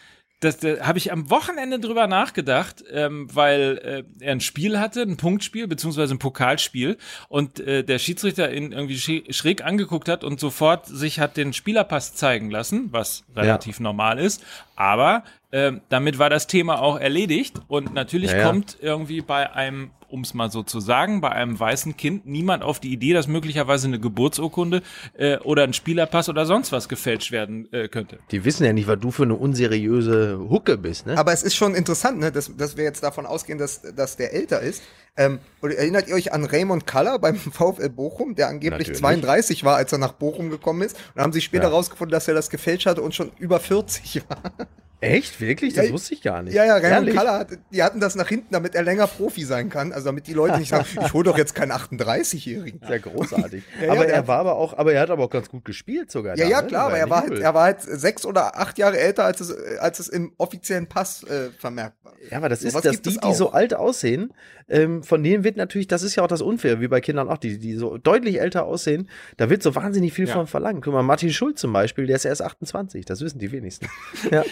S1: das, das habe ich am Wochenende drüber nachgedacht, ähm, weil äh, er ein Spiel hatte, ein Punktspiel beziehungsweise ein Pokalspiel und äh, der Schiedsrichter ihn irgendwie schräg angeguckt hat und sofort sich hat den Spielerpass zeigen lassen, was relativ normal ist. Aber ähm, damit war das Thema auch erledigt und natürlich
S2: Ja, ja.
S1: kommt irgendwie bei einem, um es mal so zu sagen, bei einem weißen Kind niemand auf die Idee, dass möglicherweise eine Geburtsurkunde äh, oder ein Spielerpass oder sonst was gefälscht werden äh, könnte.
S2: Die wissen ja nicht, was du für eine unseriöse Hucke bist, ne?
S3: Aber es ist schon interessant, ne, dass, dass wir jetzt davon ausgehen, dass, dass der älter ist. Ähm, und erinnert ihr euch an Raymond Kaller beim VfL Bochum, der angeblich
S2: Natürlich.
S3: 32 war, als er nach Bochum gekommen ist? Und haben sie später
S2: Ja.
S3: rausgefunden, dass er das gefälscht hatte und schon über 40 war.
S2: Echt? Wirklich? Das
S3: Ja,
S2: wusste ich gar nicht.
S3: Ja, ja, Raymond? Kaller, hat, die hatten das nach hinten, damit er länger Profi sein kann. Also damit die Leute nicht sagen, ich hole doch jetzt keinen 38-Jährigen.
S2: Sehr großartig.
S3: Ja, ja,
S2: aber
S3: der
S2: er war aber auch, aber er hat aber auch ganz gut gespielt sogar.
S3: Ja,
S2: da,
S3: ja,
S2: ne?
S3: klar, aber
S2: ja
S3: er war, halt, er war halt sechs oder acht Jahre älter, als es, als es im offiziellen Pass äh, vermerkt war.
S2: Ja, aber das ist,
S3: Sowas
S2: dass die, die so alt aussehen, ähm, von denen wird natürlich, das ist ja auch das Unfair, wie bei Kindern auch, die, die so deutlich älter aussehen, da wird so wahnsinnig viel
S1: Ja.
S2: von verlangt. Guck mal, Martin Schulz zum Beispiel, der ist erst 28, das wissen die wenigsten. ja.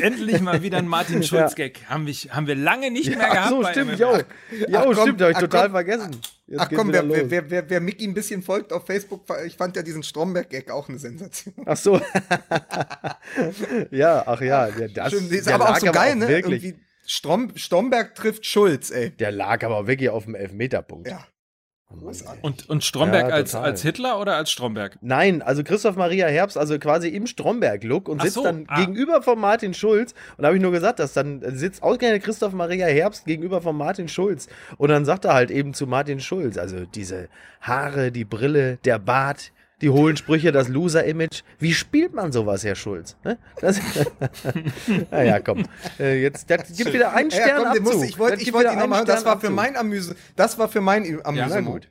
S1: Endlich mal wieder ein Martin Schulz-Gag. Haben, wir, haben wir lange nicht mehr
S2: Ach
S1: gehabt.
S2: so,
S1: bei
S2: stimmt, jo. Ja,
S3: Ach komm,
S2: stimmt, habe ich
S3: ach
S2: total
S3: komm,
S2: vergessen. Jetzt
S3: Ach komm, wer, wer, wer, wer, Mickey ein bisschen folgt auf Facebook, ich fand ja diesen Stromberg-Gag auch eine Sensation.
S2: Ach so. ja, ach ja, das,
S3: Schön, ist aber auch so geil, ne?
S2: Wirklich,
S3: Irgendwie Strom, Stromberg trifft Schulz, ey.
S2: der lag aber wirklich auf dem Elfmeterpunkt.
S3: Ja.
S2: Oh.
S1: Und, und Stromberg
S2: Ja,
S1: als, als Hitler oder als Stromberg?
S2: Nein, also Christoph Maria Herbst, also quasi im Stromberg-Look und
S1: Ach
S2: sitzt
S1: so,
S2: dann
S1: ah.
S2: gegenüber von Martin Schulz. Und da habe ich nur gesagt, dass dann sitzt ausgerechnet Christoph Maria Herbst gegenüber von Martin Schulz. Und dann sagt er halt eben zu Martin Schulz, also diese Haare, die Brille, der Bart, die hohlen Sprüche, das Loser-Image. Wie spielt man sowas, Herr Schulz? Ne? Das, naja, komm. Äh, jetzt, das gibt wieder einen
S3: Ja,
S2: Stern
S3: komm, den muss,
S2: Abzug.
S3: ich wollte
S2: wieder
S3: ihn nochmal, das war für mein Amüse, das war für mein Amüsement.
S2: gut.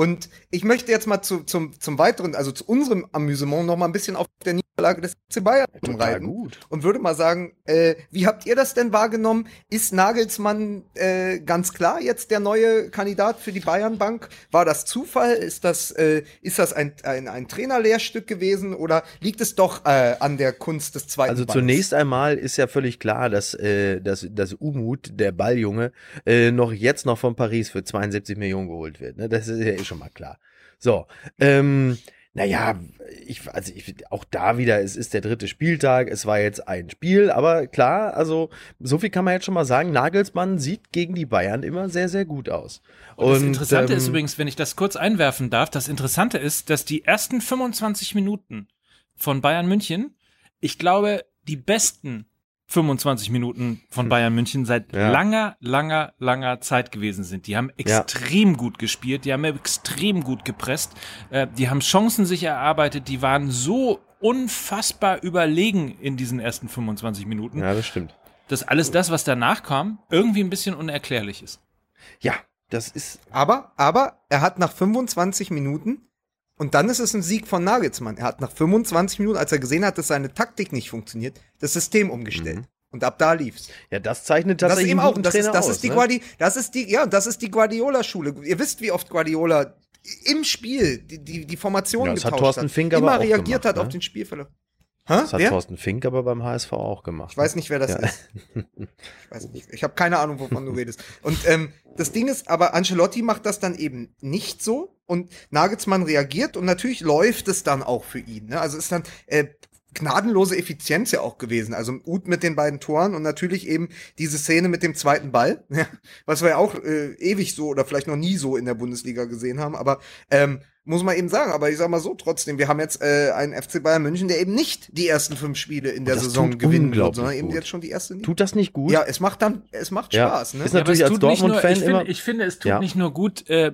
S3: Und ich möchte jetzt mal zu, zum, zum weiteren, also zu unserem Amüsement noch mal ein bisschen auf der Niederlage des FC Bayern reiten.
S2: gut.
S3: Und würde mal sagen, äh, wie habt ihr das denn wahrgenommen? Ist Nagelsmann äh, ganz klar jetzt der neue Kandidat für die Bayernbank? War das Zufall? Ist das, äh, ist das ein, ein, ein Trainerlehrstück gewesen oder liegt es doch äh, an der Kunst des zweiten
S2: Also
S3: Balls?
S2: zunächst einmal ist ja völlig klar, dass, äh, dass, dass Umut, der Balljunge, äh, noch jetzt noch von Paris für 72 Millionen geholt wird. Ne? Das ist ja schon mal klar. So, ähm, naja, ich, also ich, auch da wieder, es ist der dritte Spieltag, es war jetzt ein Spiel, aber klar, also so viel kann man jetzt schon mal sagen, Nagelsmann sieht gegen die Bayern immer sehr, sehr gut aus.
S1: Und das Interessante
S2: ähm,
S1: ist übrigens, wenn ich das kurz einwerfen darf, das Interessante ist, dass die ersten 25 Minuten von Bayern München, ich glaube, die besten 25 Minuten von Bayern München seit
S2: Ja.
S1: langer, langer, langer Zeit gewesen sind. Die haben extrem gut gespielt, die haben extrem gut gepresst, äh, die haben Chancen sich erarbeitet, die waren so unfassbar überlegen in diesen ersten 25 Minuten,
S2: Ja, das stimmt.
S1: dass alles das, was danach kam, irgendwie ein bisschen unerklärlich ist.
S2: Ja, das ist.
S3: Aber, aber er hat nach 25 Minuten, und dann ist es ein Sieg von Nagelsmann, er hat nach 25 Minuten, als er gesehen hat, dass seine Taktik nicht funktioniert, das System umgestellt. Und ab da lief's.
S2: Ja, das zeichnet
S3: Das
S2: tatsächlich
S3: eben
S2: einen
S3: auch, und das ist, das
S2: aus,
S3: ist die
S2: ne?
S3: Guardi, das ist die, ja, das ist die Guardiola-Schule. Ihr wisst, wie oft Guardiola im Spiel die, die, die Formation
S2: Ja, das hat
S3: getauscht
S2: Thorsten
S3: hat.
S2: Fink aber
S3: immer reagiert
S2: gemacht,
S3: hat
S2: ne?
S3: auf den Spielverlauf. Hä?
S2: Das hat
S3: Wer?
S2: Thorsten Fink aber beim HSV auch gemacht.
S3: Ich weiß nicht, wer das
S2: Ja.
S3: ist. Ich weiß nicht. Ich habe keine Ahnung, wovon du redest. Und ähm, das Ding ist, aber Ancelotti macht das dann eben nicht so und Nagelsmann reagiert und natürlich läuft es dann auch für ihn. Ne? Also ist dann äh, gnadenlose Effizienz ja auch gewesen. Also Uth mit den beiden Toren und natürlich eben diese Szene mit dem zweiten Ball, ja, was wir ja auch äh, ewig so oder vielleicht noch nie so in der Bundesliga gesehen haben. Aber ähm, muss man eben sagen, aber ich sag mal so trotzdem, wir haben jetzt äh, einen FC Bayern München, der eben nicht die ersten fünf Spiele in der
S2: das
S3: Saison gewinnen wird, sondern eben
S2: gut.
S3: jetzt schon die erste Liga.
S2: Tut das nicht gut?
S3: Ja, es macht dann, es macht
S2: Ja.
S3: Spaß, ne?
S2: Ist
S1: Ja,
S2: natürlich
S1: es
S2: als Dortmund-Fan
S1: ich finde,
S2: immer-
S1: Ich finde, es tut
S2: Ja.
S1: nicht nur gut, äh,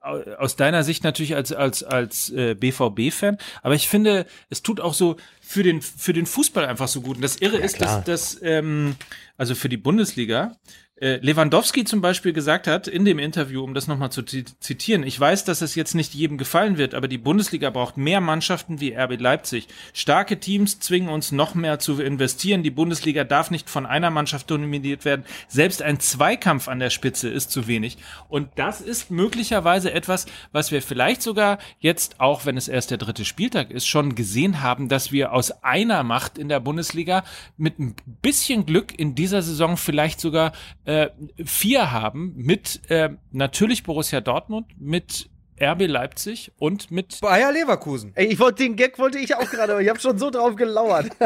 S1: aus deiner Sicht natürlich als, als, als äh, BVB-Fan, aber ich finde, es tut auch so für den, für den Fußball einfach so gut. Und das Irre ist,
S2: klar.
S1: dass, dass ähm, also für die Bundesliga, äh, Lewandowski zum Beispiel gesagt hat in dem Interview, um das nochmal zu zi- zitieren, ich weiß, dass es jetzt nicht jedem gefallen wird, aber die Bundesliga braucht mehr Mannschaften wie RB Leipzig. Starke Teams zwingen uns noch mehr zu investieren. Die Bundesliga darf nicht von einer Mannschaft dominiert werden. Selbst ein Zweikampf an der Spitze ist zu wenig. Und das ist möglicherweise etwas, was wir vielleicht sogar jetzt, auch wenn es erst der dritte Spieltag ist, schon gesehen haben, dass wir aus einer Macht in der Bundesliga mit ein bisschen Glück in dieser Saison vielleicht sogar äh, vier haben mit äh, natürlich Borussia Dortmund, mit RB Leipzig und mit
S3: Bayer Leverkusen.
S2: Ey, ich wollte den Gag wollte ich auch gerade, aber ich habe schon so drauf gelauert.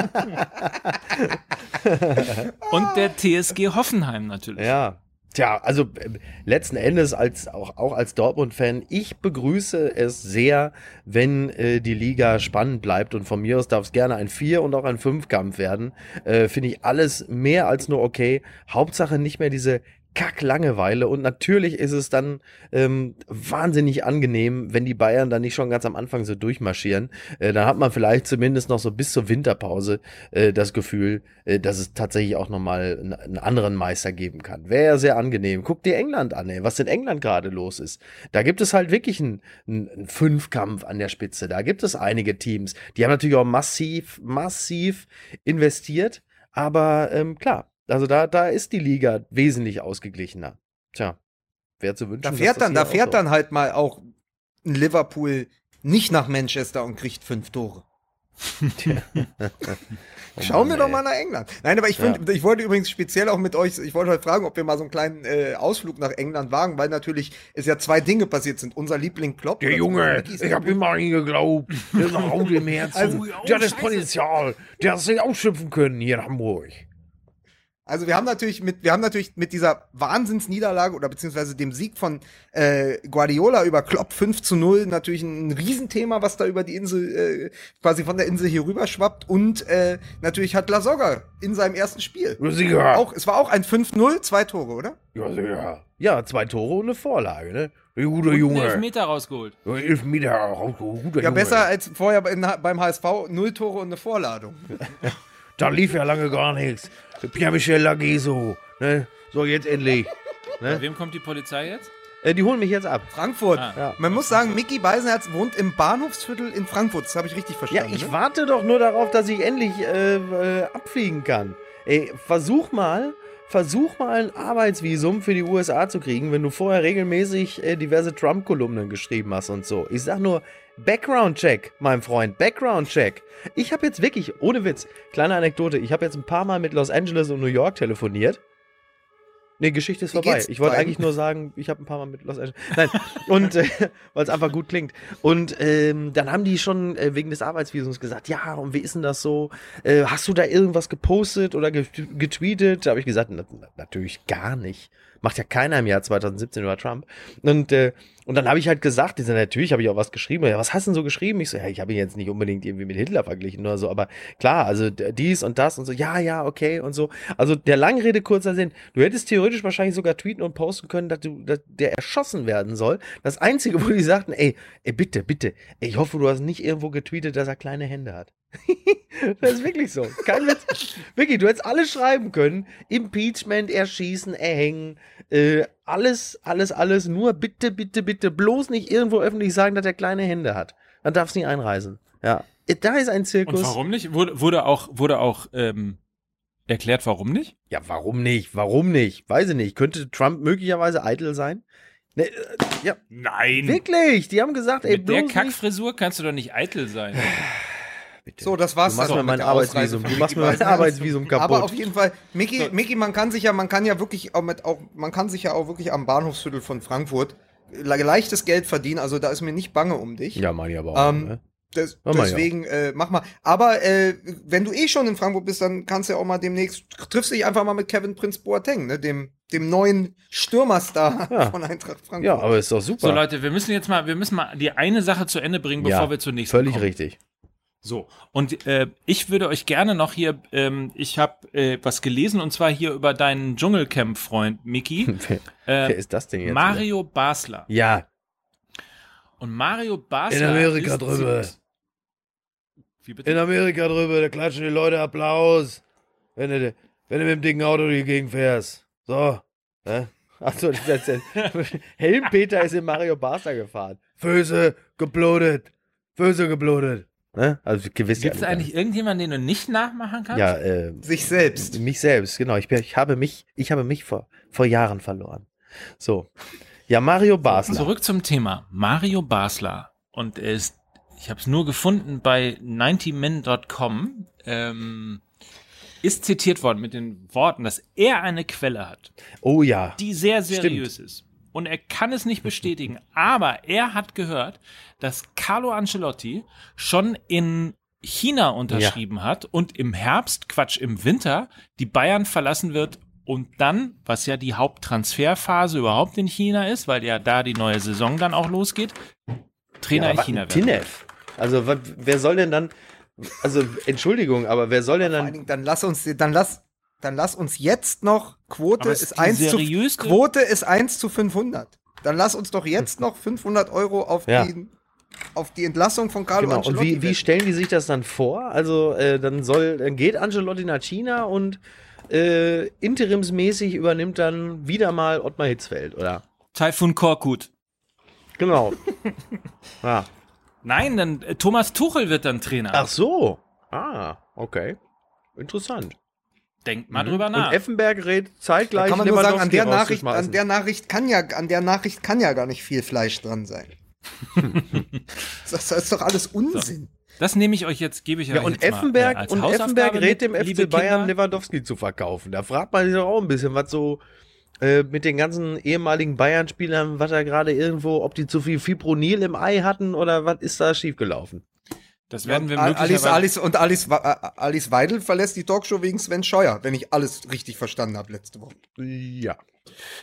S1: und der TSG Hoffenheim natürlich.
S2: Ja. Tja, also äh, letzten Endes als auch, auch als Dortmund-Fan, ich begrüße es sehr, wenn äh, die Liga spannend bleibt und von mir aus darf es gerne ein Vier- und auch ein Fünfkampf werden. Äh, Finde ich alles mehr als nur okay. Hauptsache nicht mehr diese Kack-Langeweile und natürlich ist es dann ähm, wahnsinnig angenehm, wenn die Bayern dann nicht schon ganz am Anfang so durchmarschieren. Äh, dann hat man vielleicht zumindest noch so bis zur Winterpause äh, das Gefühl, äh, dass es tatsächlich auch nochmal einen, anderen Meister geben kann. Wäre ja sehr angenehm. Guck dir England an, ey, was in England gerade los ist. Da gibt es halt wirklich einen, einen, einen Fünfkampf an der Spitze. Da gibt es einige Teams. Die haben natürlich auch massiv, massiv investiert. Aber ähm, klar, also da, da ist die Liga wesentlich ausgeglichener. Tja, wäre zu wünschen.
S3: Da fährt dann, da
S2: auch
S3: fährt dann halt mal auch ein Liverpool nicht nach Manchester und kriegt fünf Tore. Schauen wir doch mal nach England. Nein, aber ich finde, ich wollte übrigens speziell auch mit euch, ich wollte heute fragen, ob wir mal so einen kleinen äh, Ausflug nach England wagen, weil natürlich es ja zwei Dinge passiert sind. Unser Liebling Klopp.
S2: Der Junge, ich habe immer an ihn geglaubt. Der ist Haut im Herzen.
S3: Also,
S2: der hat das Potenzial. Der hat sich ausschöpfen können hier in Hamburg.
S3: Also wir haben natürlich mit, wir haben natürlich mit dieser Wahnsinnsniederlage oder beziehungsweise dem Sieg von äh, Guardiola über Klopp 5 zu 0 natürlich ein Riesenthema, was da über die Insel, äh, quasi von der Insel hier rüber schwappt. Und äh, natürlich hat Lasogga in seinem ersten Spiel.
S2: Ja, sicher.
S3: Auch, es war auch ein 5-0, zwei Tore, oder?
S2: Ja, sicher. Ja, zwei Tore und eine Vorlage, ne? Ein guter
S1: Einen
S2: Junge.
S1: Elfmeter rausgeholt.
S2: Ja, Elfmeter, guter
S3: Ja,
S2: Junge.
S3: besser als vorher beim HSV, null Tore und eine Vorladung.
S2: Da lief ja lange gar nichts. Pierre-Michel Lageso, ne? So, jetzt endlich.
S1: Bei wem kommt die Polizei jetzt?
S2: Äh, die holen mich jetzt ab.
S3: Frankfurt.
S1: Ah.
S2: Ja.
S3: Man muss sagen, Mickey Beisenherz wohnt im Bahnhofsviertel in Frankfurt. Das habe ich richtig
S2: Ja,
S3: verstanden.
S2: ich
S3: ne?
S2: warte doch nur darauf, dass ich endlich äh, äh, abfliegen kann. Ey, versuch mal, versuch mal ein Arbeitsvisum für die USA zu kriegen, wenn du vorher regelmäßig äh, diverse Trump-Kolumnen geschrieben hast und so. Ich sag nur, Background-Check, mein Freund, Background-Check. Ich habe jetzt wirklich, ohne Witz, kleine Anekdote, ich habe jetzt ein paar Mal mit Los Angeles und New York telefoniert. Nee, Geschichte ist vorbei. Ich wollte eigentlich nur sagen, ich habe ein paar Mal mit Los Angeles. Nein, und äh, weil es einfach gut klingt. Und ähm, dann haben die schon äh, wegen des Arbeitsvisums gesagt, ja, und wie ist denn das so? Äh, hast du da irgendwas gepostet oder get- getweetet? Da habe ich gesagt, na, natürlich gar nicht. Macht ja keiner im Jahr 2017 über Trump. Und, äh, und dann habe ich halt gesagt, die sind, natürlich habe ich auch was geschrieben. Ja, was hast du denn so geschrieben? Ich so, ja, ich habe ihn jetzt nicht unbedingt irgendwie mit Hitler verglichen oder so, aber klar, also dies und das und so, ja, ja, okay und so. Also der Langrede, kurzer Sinn. Du hättest theoretisch wahrscheinlich sogar tweeten und posten können, dass, du, dass der erschossen werden soll. Das Einzige, wo die sagten, ey, ey, bitte, bitte, ey, ich hoffe, du hast nicht irgendwo getweetet, dass er kleine Hände hat. das ist wirklich so. Kein Witz. Wirklich, du hättest alles schreiben können. Impeachment, erschießen, erhängen, äh, alles, alles, alles. Nur bitte, bitte, bitte bloß nicht irgendwo öffentlich sagen, dass er kleine Hände hat. Dann darfst du nicht einreisen. Ja. Da ist ein Zirkus.
S1: Und warum nicht? Wurde, wurde auch, wurde auch ähm, erklärt, warum nicht?
S2: Ja, warum nicht? Warum nicht? Weiß ich nicht. Könnte Trump möglicherweise eitel sein? Ne, äh, ja,
S1: Nein.
S2: wirklich. Die haben gesagt, ey,
S1: Mit der
S2: bloß nicht.
S1: Kackfrisur kannst du doch nicht eitel sein.
S2: Bitte.
S3: So, das war's
S2: Du machst
S3: dann
S2: mir mein Arbeitsvisum. Du machst mir mein. Arbeitsvisum kaputt.
S3: Aber auf jeden Fall, Mickey, Mickey, man kann sich ja, man kann ja wirklich auch mit auch, man kann sich ja auch wirklich am Bahnhofsviertel von Frankfurt le- leichtes Geld verdienen. Also da ist mir nicht bange um dich.
S2: ja, meine ich aber auch.
S3: Ähm,
S2: ne?
S3: Des,
S2: Mach mal,
S3: deswegen äh, mach mal. Aber äh, wenn du eh schon in Frankfurt bist, dann kannst du ja auch mal demnächst triffst dich einfach mal mit Kevin Prince Boateng, ne, dem dem neuen Stürmerstar
S2: Ja.
S3: von Eintracht Frankfurt.
S2: Ja, aber ist doch super.
S1: So Leute, wir müssen jetzt mal, wir müssen mal die eine Sache zu Ende bringen, bevor
S2: Ja,
S1: wir zur nächsten
S2: Völlig
S1: kommen.
S2: richtig.
S1: So, und äh, ich würde euch gerne noch hier, ähm, ich habe äh, was gelesen und zwar hier über deinen Dschungelcamp-Freund Mickey,
S2: Wer, wer
S1: äh,
S2: ist das denn jetzt?
S1: Mario Basler.
S2: wieder? Ja,
S1: Und Mario Basler
S2: In Amerika
S1: ist
S2: drüber.
S1: Wie bitte?
S2: in Amerika drüber, da klatschen die Leute Applaus, wenn du, wenn du mit dem dicken Auto durch die Gegend fährst. So. Ne? Achso, Helmpeter ist in Mario Basler gefahren. Füße geblutet. Füße geblutet. Ne? Also gewiss
S1: Gibt es eigentlich irgendjemanden, den du nicht nachmachen kannst?
S2: Ja, äh,
S3: sich selbst.
S2: mich selbst, genau. Ich, bin, ich habe mich, ich habe mich vor, vor Jahren verloren. So. Ja, Mario Basler.
S1: Zurück zum Thema. Mario Basler. Und er ist, ich habe es nur gefunden bei 90men.com, ähm, ist zitiert worden mit den Worten, dass er eine Quelle hat,
S2: Oh ja.
S1: die sehr seriös ist. Und er kann es nicht bestätigen, aber er hat gehört, dass Carlo Ancelotti schon in China unterschrieben hat und im Herbst, Quatsch, im Winter die Bayern verlassen wird und dann, was ja die Haupttransferphase überhaupt in China ist, weil ja da die neue Saison dann auch losgeht, Trainer
S2: ja,
S1: in China werden.
S2: Tinev. Also, wer soll denn dann, also, Entschuldigung, aber wer soll denn
S3: Vor allen
S2: dann,
S3: Dingen, dann lass uns, dann lass, dann lass uns jetzt noch Quote ist
S1: ist die
S3: 1 zu, Quote ist 1 zu 500. Dann lass uns doch jetzt noch 500 Euro auf
S2: Ja.
S3: die, auf die Entlassung von Carlo
S2: genau, und
S3: Ancelotti
S2: wie, wie
S3: wetten.
S2: stellen die sich das dann vor? Also, äh, dann soll, dann geht Angelotti nach China und äh, interimsmäßig übernimmt dann wieder mal Ottmar Hitzfeld, oder?
S1: Taifun Korkut.
S2: Genau. ja.
S1: Nein, dann äh, Thomas Tuchel wird dann Trainer.
S2: Ach so. Ah, okay. Interessant.
S1: Denkt mal drüber
S2: Und
S1: nach.
S2: Effenberg rät
S3: Da
S2: zeitgleich
S3: kann man nur sagen, an der Nachricht, an der Nachricht kann ja, an der Nachricht kann ja gar nicht viel Fleisch dran sein. das, das ist doch alles Unsinn.
S1: Das nehme ich euch jetzt, gebe ich
S2: Ja,
S1: euch
S2: und
S1: jetzt mal, äh,
S2: Effenberg,
S1: als
S2: und Effenberg rät dem FC Bayern
S1: Kinder.
S2: Lewandowski zu verkaufen. Da fragt man sich doch auch ein bisschen, was so äh, mit den ganzen ehemaligen Bayern-Spielern, was da gerade irgendwo, ob die zu viel Fipronil im Ei hatten oder was ist da schiefgelaufen?
S1: Das werden wir
S3: Alice,
S1: möglicherweise...
S3: Alice und Alice, Wa- äh, Alice Weidel verlässt die Talkshow wegen Sven Scheuer, wenn ich alles richtig verstanden habe letzte Woche.
S2: Ja.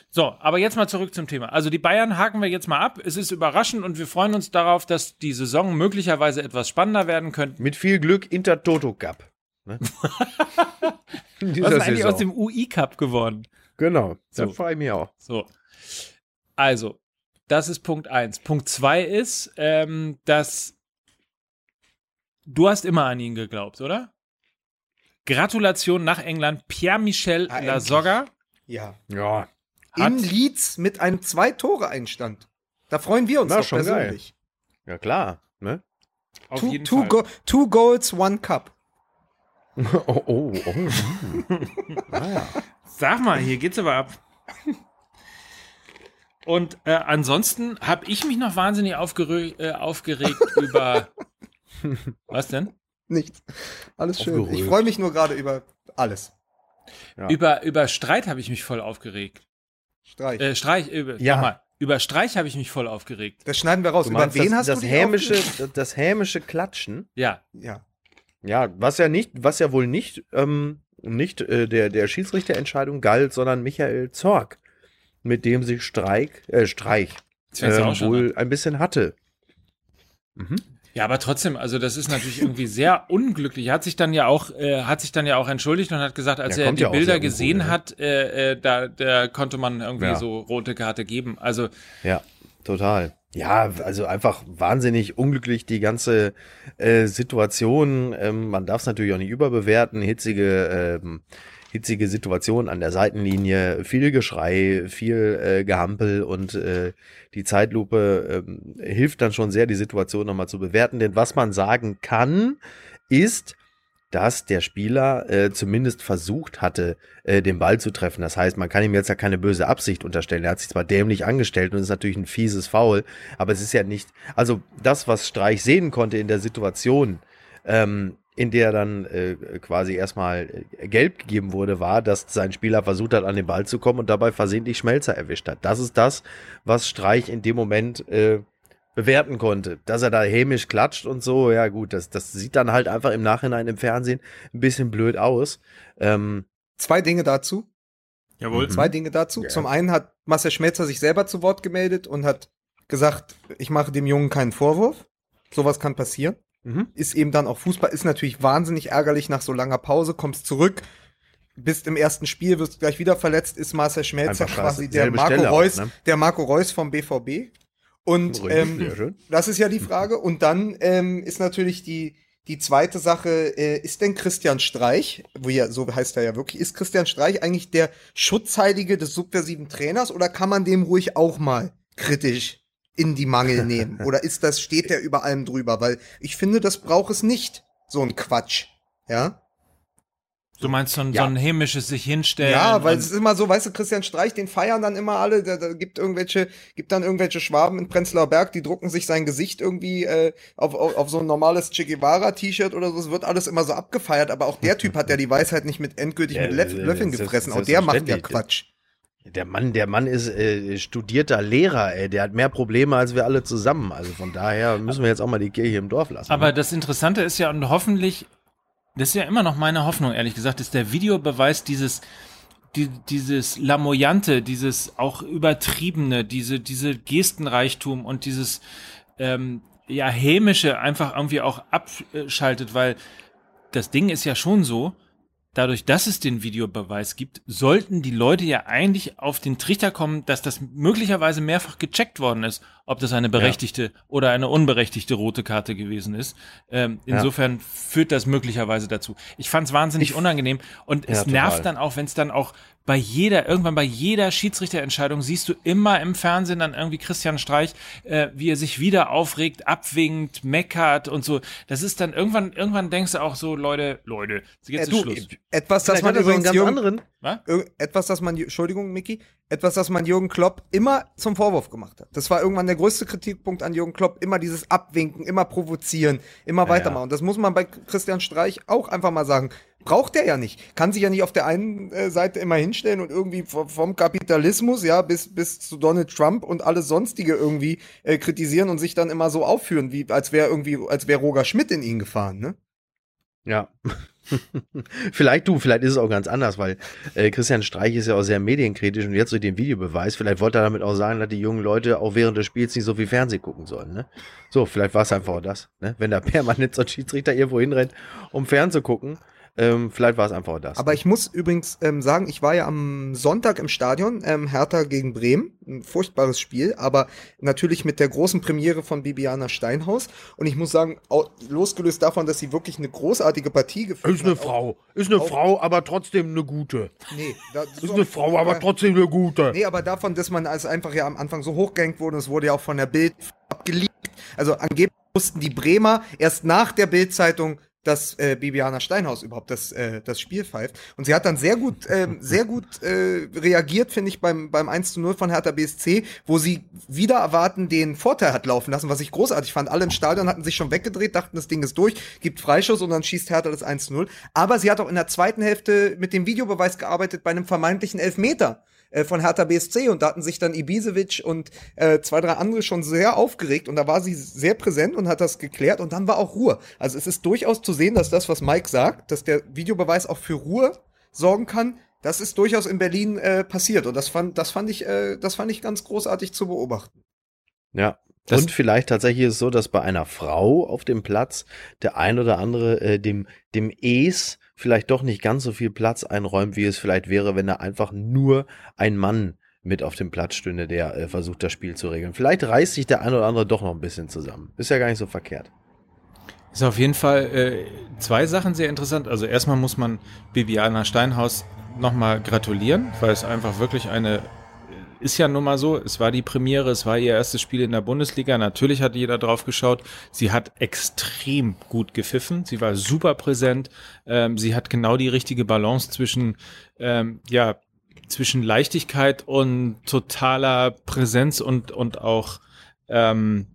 S1: So, aber jetzt mal zurück zum Thema. Also die Bayern haken wir jetzt mal ab. Es ist überraschend und wir freuen uns darauf, dass die Saison möglicherweise etwas spannender werden könnte.
S2: Mit viel Glück Inter Toto Cup. Ne? In
S1: Was ist eigentlich
S2: Saison.
S1: aus dem UI-Cup geworden?
S2: Genau.
S1: So.
S2: Das freue ich mich auch.
S1: So. Also, das ist Punkt eins. Punkt zwei ist, ähm, dass du hast immer an ihn geglaubt, oder? Gratulation nach England. Pierre-Michel
S3: Ah,
S1: Lasogga
S3: Ja.
S2: Ja.
S1: hat
S3: In Leeds mit einem Zwei-Tore-Einstand. Da freuen wir uns
S2: Na,
S3: doch
S2: schon
S3: persönlich.
S2: Ja, klar. Ne?
S1: auf
S3: Two,
S1: jeden
S3: two,
S1: Fall.
S3: go two Goals, One Cup.
S2: Oh, oh, oh. hm. ah, ja.
S1: Sag mal, hier geht's aber ab. Und äh, ansonsten habe ich mich noch wahnsinnig äh, aufgeregt über. Was denn?
S3: Nichts. Alles schön.
S2: Aufgerührt.
S3: Ich freue mich nur gerade über alles.
S2: Ja.
S1: Über, über Streit habe ich mich voll aufgeregt.
S3: Streich.
S1: Äh, Streich, über,
S2: Ja.
S1: nochmal. Über Streich habe ich mich voll aufgeregt.
S3: das schneiden wir raus.
S2: Du
S3: Über
S2: meinst
S3: wen
S2: das,
S3: hast
S2: das
S3: du dich
S2: hämische,
S3: aufgeregt?
S2: das hämische Klatschen?
S1: Ja.
S3: Ja.
S2: Ja, was ja nicht, was ja wohl nicht, ähm, nicht äh, der, der Schiedsrichterentscheidung galt, sondern Michael Zorg, mit dem sich Streik, äh, Streich ähm, wohl ein bisschen hatte. Mhm.
S1: Ja, aber trotzdem, also das ist natürlich irgendwie sehr unglücklich. Er hat sich dann ja auch, äh, hat sich dann ja auch entschuldigt und hat gesagt, als
S2: Ja,
S1: er die
S2: ja
S1: Bilder gesehen
S2: unwohl, ne?
S1: hat, äh, äh, da, da konnte man irgendwie
S2: Ja.
S1: so rote Karte geben. Also
S2: Ja, total. Ja, also einfach wahnsinnig unglücklich die ganze äh, Situation. Ähm, man darf es natürlich auch nicht überbewerten. Hitzige, ähm, hitzige Situation an der Seitenlinie, viel Geschrei, viel äh, Gehampel und äh, die Zeitlupe ähm, hilft dann schon sehr, die Situation nochmal zu bewerten. Denn was man sagen kann, ist, dass der Spieler äh, zumindest versucht hatte, äh, den Ball zu treffen. Das heißt, man kann ihm jetzt ja keine böse Absicht unterstellen. Er hat sich zwar dämlich angestellt und ist natürlich ein fieses Foul, aber es ist ja nicht, also das, was Streich sehen konnte in der Situation, ähm, in der dann äh, quasi erstmal äh, gelb gegeben wurde, war, dass sein Spieler versucht hat, an den Ball zu kommen und dabei versehentlich Schmelzer erwischt hat. Das ist das, was Streich in dem Moment äh, bewerten konnte. Dass er da hämisch klatscht und so, ja gut, das, das sieht dann halt einfach im Nachhinein im Fernsehen ein bisschen blöd aus. Ähm,
S3: Zwei Dinge dazu.
S1: Jawohl.
S3: Zwei Dinge dazu.
S2: Ja.
S3: Zum einen hat Marcel Schmelzer sich selber zu Wort gemeldet und hat gesagt, ich mache dem Jungen keinen Vorwurf. Sowas kann passieren.
S2: Mhm.
S3: Ist eben dann auch Fußball, ist natürlich wahnsinnig ärgerlich nach so langer Pause, kommst zurück, bist im ersten Spiel, wirst gleich wieder verletzt, ist Marcel Schmelzer quasi der Marco
S2: Stelle auch,
S3: Reus,
S2: ne?
S3: der Marco Reus vom BVB. Und ähm, das ist ja die Frage. Und dann ähm, ist natürlich die, die zweite Sache, äh, ist denn Christian Streich, wo ja, so heißt er ja wirklich, ist Christian Streich eigentlich der Schutzheilige des subversiven Trainers oder kann man dem ruhig auch mal kritisch in die Mangel nehmen? Oder ist das, steht der über allem drüber? Weil ich finde, das braucht es nicht, so ein Quatsch. Ja?
S1: Du meinst so ein,
S2: Ja.
S1: so ein hämisches sich hinstellen?
S3: Ja, weil es ist immer so, weißt du, Christian Streich, den feiern dann immer alle, da, da gibt irgendwelche, gibt dann irgendwelche Schwaben in Prenzlauer Berg, die drucken sich sein Gesicht irgendwie äh, auf, auf, auf so ein normales Che Guevara-T-Shirt oder so, es wird alles immer so abgefeiert, aber auch der Typ hat ja die Weisheit nicht mit endgültig
S2: Ja,
S3: mit Löff Löffeln gefressen, auch der macht ja. Quatsch.
S2: Der Mann, der Mann ist äh, studierter Lehrer, ey. Der hat mehr Probleme als wir alle zusammen. Also von daher müssen wir jetzt auch mal die Kirche im Dorf lassen.
S1: Aber
S2: ne?
S1: das Interessante ist ja, und hoffentlich, das ist ja immer noch meine Hoffnung, ehrlich gesagt, ist der Videobeweis dieses, die, dieses Lamoyante, dieses auch übertriebene, diese, diese Gestenreichtum und dieses, ähm, ja, hämische einfach irgendwie auch abschaltet, weil das Ding ist ja schon so, dadurch, dass es den Videobeweis gibt, sollten die Leute ja eigentlich auf den Trichter kommen, dass das möglicherweise mehrfach gecheckt worden ist, ob das eine berechtigte oder eine unberechtigte rote Karte gewesen ist. Ähm,
S2: Ja.
S1: insofern führt das möglicherweise dazu. Ich fand es wahnsinnig
S2: Ich-
S1: unangenehm und
S2: Ja,
S1: es nervt
S2: total.
S1: dann auch, wenn es dann auch bei jeder, irgendwann bei jeder Schiedsrichterentscheidung siehst du immer im Fernsehen dann irgendwie Christian Streich, äh, wie er sich wieder aufregt, abwinkt, meckert und so. Das ist dann irgendwann, irgendwann denkst du auch so, Leute, Leute, jetzt
S3: Äh,
S1: ist
S3: du,
S1: Schluss.
S3: Etwas, das man
S2: hat so einen
S3: übrigens
S2: ganz
S3: Jürgen,
S2: anderen.
S1: Was?
S3: Etwas, das man, Entschuldigung, Micky, etwas, das man Jürgen Klopp immer zum Vorwurf gemacht hat. Das war irgendwann der größte Kritikpunkt an Jürgen Klopp. Immer dieses Abwinken, immer provozieren, immer weitermachen. Und das muss man bei Christian Streich auch einfach mal sagen. Braucht er ja nicht. Kann sich ja nicht auf der einen äh, Seite immer hinstellen und irgendwie vom, Kapitalismus, ja, bis, bis zu Donald Trump und alles sonstige irgendwie äh, kritisieren und sich dann immer so aufführen, wie als wäre irgendwie, als wäre Roger Schmidt in ihn gefahren, ne?
S2: Ja. vielleicht du, vielleicht ist es auch ganz anders, weil äh, Christian Streich ist ja auch sehr medienkritisch und jetzt durch den Videobeweis, vielleicht wollte er damit auch sagen, dass die jungen Leute auch während des Spiels nicht so viel Fernsehen gucken sollen. Ne? So, vielleicht war es einfach auch das. Ne? Wenn da permanent so ein Schiedsrichter irgendwo hinrennt, um fern zu gucken, ähm, vielleicht war es einfach auch das.
S3: Aber ich muss übrigens ähm, sagen, ich war ja am Sonntag im Stadion, ähm, Hertha gegen Bremen, ein furchtbares Spiel, aber natürlich mit der großen Premiere von Bibiana Steinhaus. Und ich muss sagen, losgelöst davon, dass sie wirklich eine großartige Partie geführt
S2: ist eine
S3: hat, auch-
S2: Frau, ist eine
S3: auch-
S2: Frau, aber trotzdem eine gute.
S3: Nee, da,
S2: Ist eine Frau, aber trotzdem eine gute.
S3: Nee, aber davon, dass man als einfach ja am Anfang so hochgehängt wurde, es wurde ja auch von der Bild abgelegt. Also angeblich mussten die Bremer erst nach der Bildzeitung dass äh, Bibiana Steinhaus überhaupt das, äh, das Spiel pfeift. Und sie hat dann sehr gut, äh, sehr gut äh, reagiert, finde ich, beim, beim 1 zu 0 von Hertha BSC, wo sie wieder erwarten den Vorteil hat laufen lassen, was ich großartig fand. Alle im Stadion hatten sich schon weggedreht, dachten, das Ding ist durch, gibt Freischuss und dann schießt Hertha das 1 zu 0. Aber sie hat auch in der zweiten Hälfte mit dem Videobeweis gearbeitet bei einem vermeintlichen Elfmeter äh, von Hertha BSC und da hatten sich dann Ibisevic und äh, zwei, drei andere schon sehr aufgeregt und da war sie sehr präsent und hat das geklärt und dann war auch Ruhe. Also es ist durchaus zu sehen, dass das, was Mike sagt, dass der Videobeweis auch für Ruhe sorgen kann, das ist durchaus in Berlin äh, passiert und das fand, das fand ich, äh, das fand ich ganz großartig zu beobachten.
S2: Ja. Das und vielleicht tatsächlich ist es so, dass bei einer Frau auf dem Platz der ein oder andere äh, dem, dem Es vielleicht doch nicht ganz so viel Platz einräumt, wie es vielleicht wäre, wenn da einfach nur ein Mann mit auf dem Platz stünde, der äh, versucht, das Spiel zu regeln. Vielleicht reißt sich der ein oder andere doch noch ein bisschen zusammen. Ist ja gar nicht so verkehrt.
S1: Ist auf jeden Fall äh, zwei Sachen sehr interessant. Also erstmal muss man Bibiana Steinhaus nochmal gratulieren, weil es einfach wirklich eine ist ja nun mal so, es war die Premiere, es war ihr erstes Spiel in der Bundesliga. Natürlich hat jeder drauf geschaut. Sie hat extrem gut gepfiffen. Sie war super präsent. Ähm, sie hat genau die richtige Balance zwischen, ähm, ja, zwischen Leichtigkeit und totaler Präsenz und, und auch, ähm,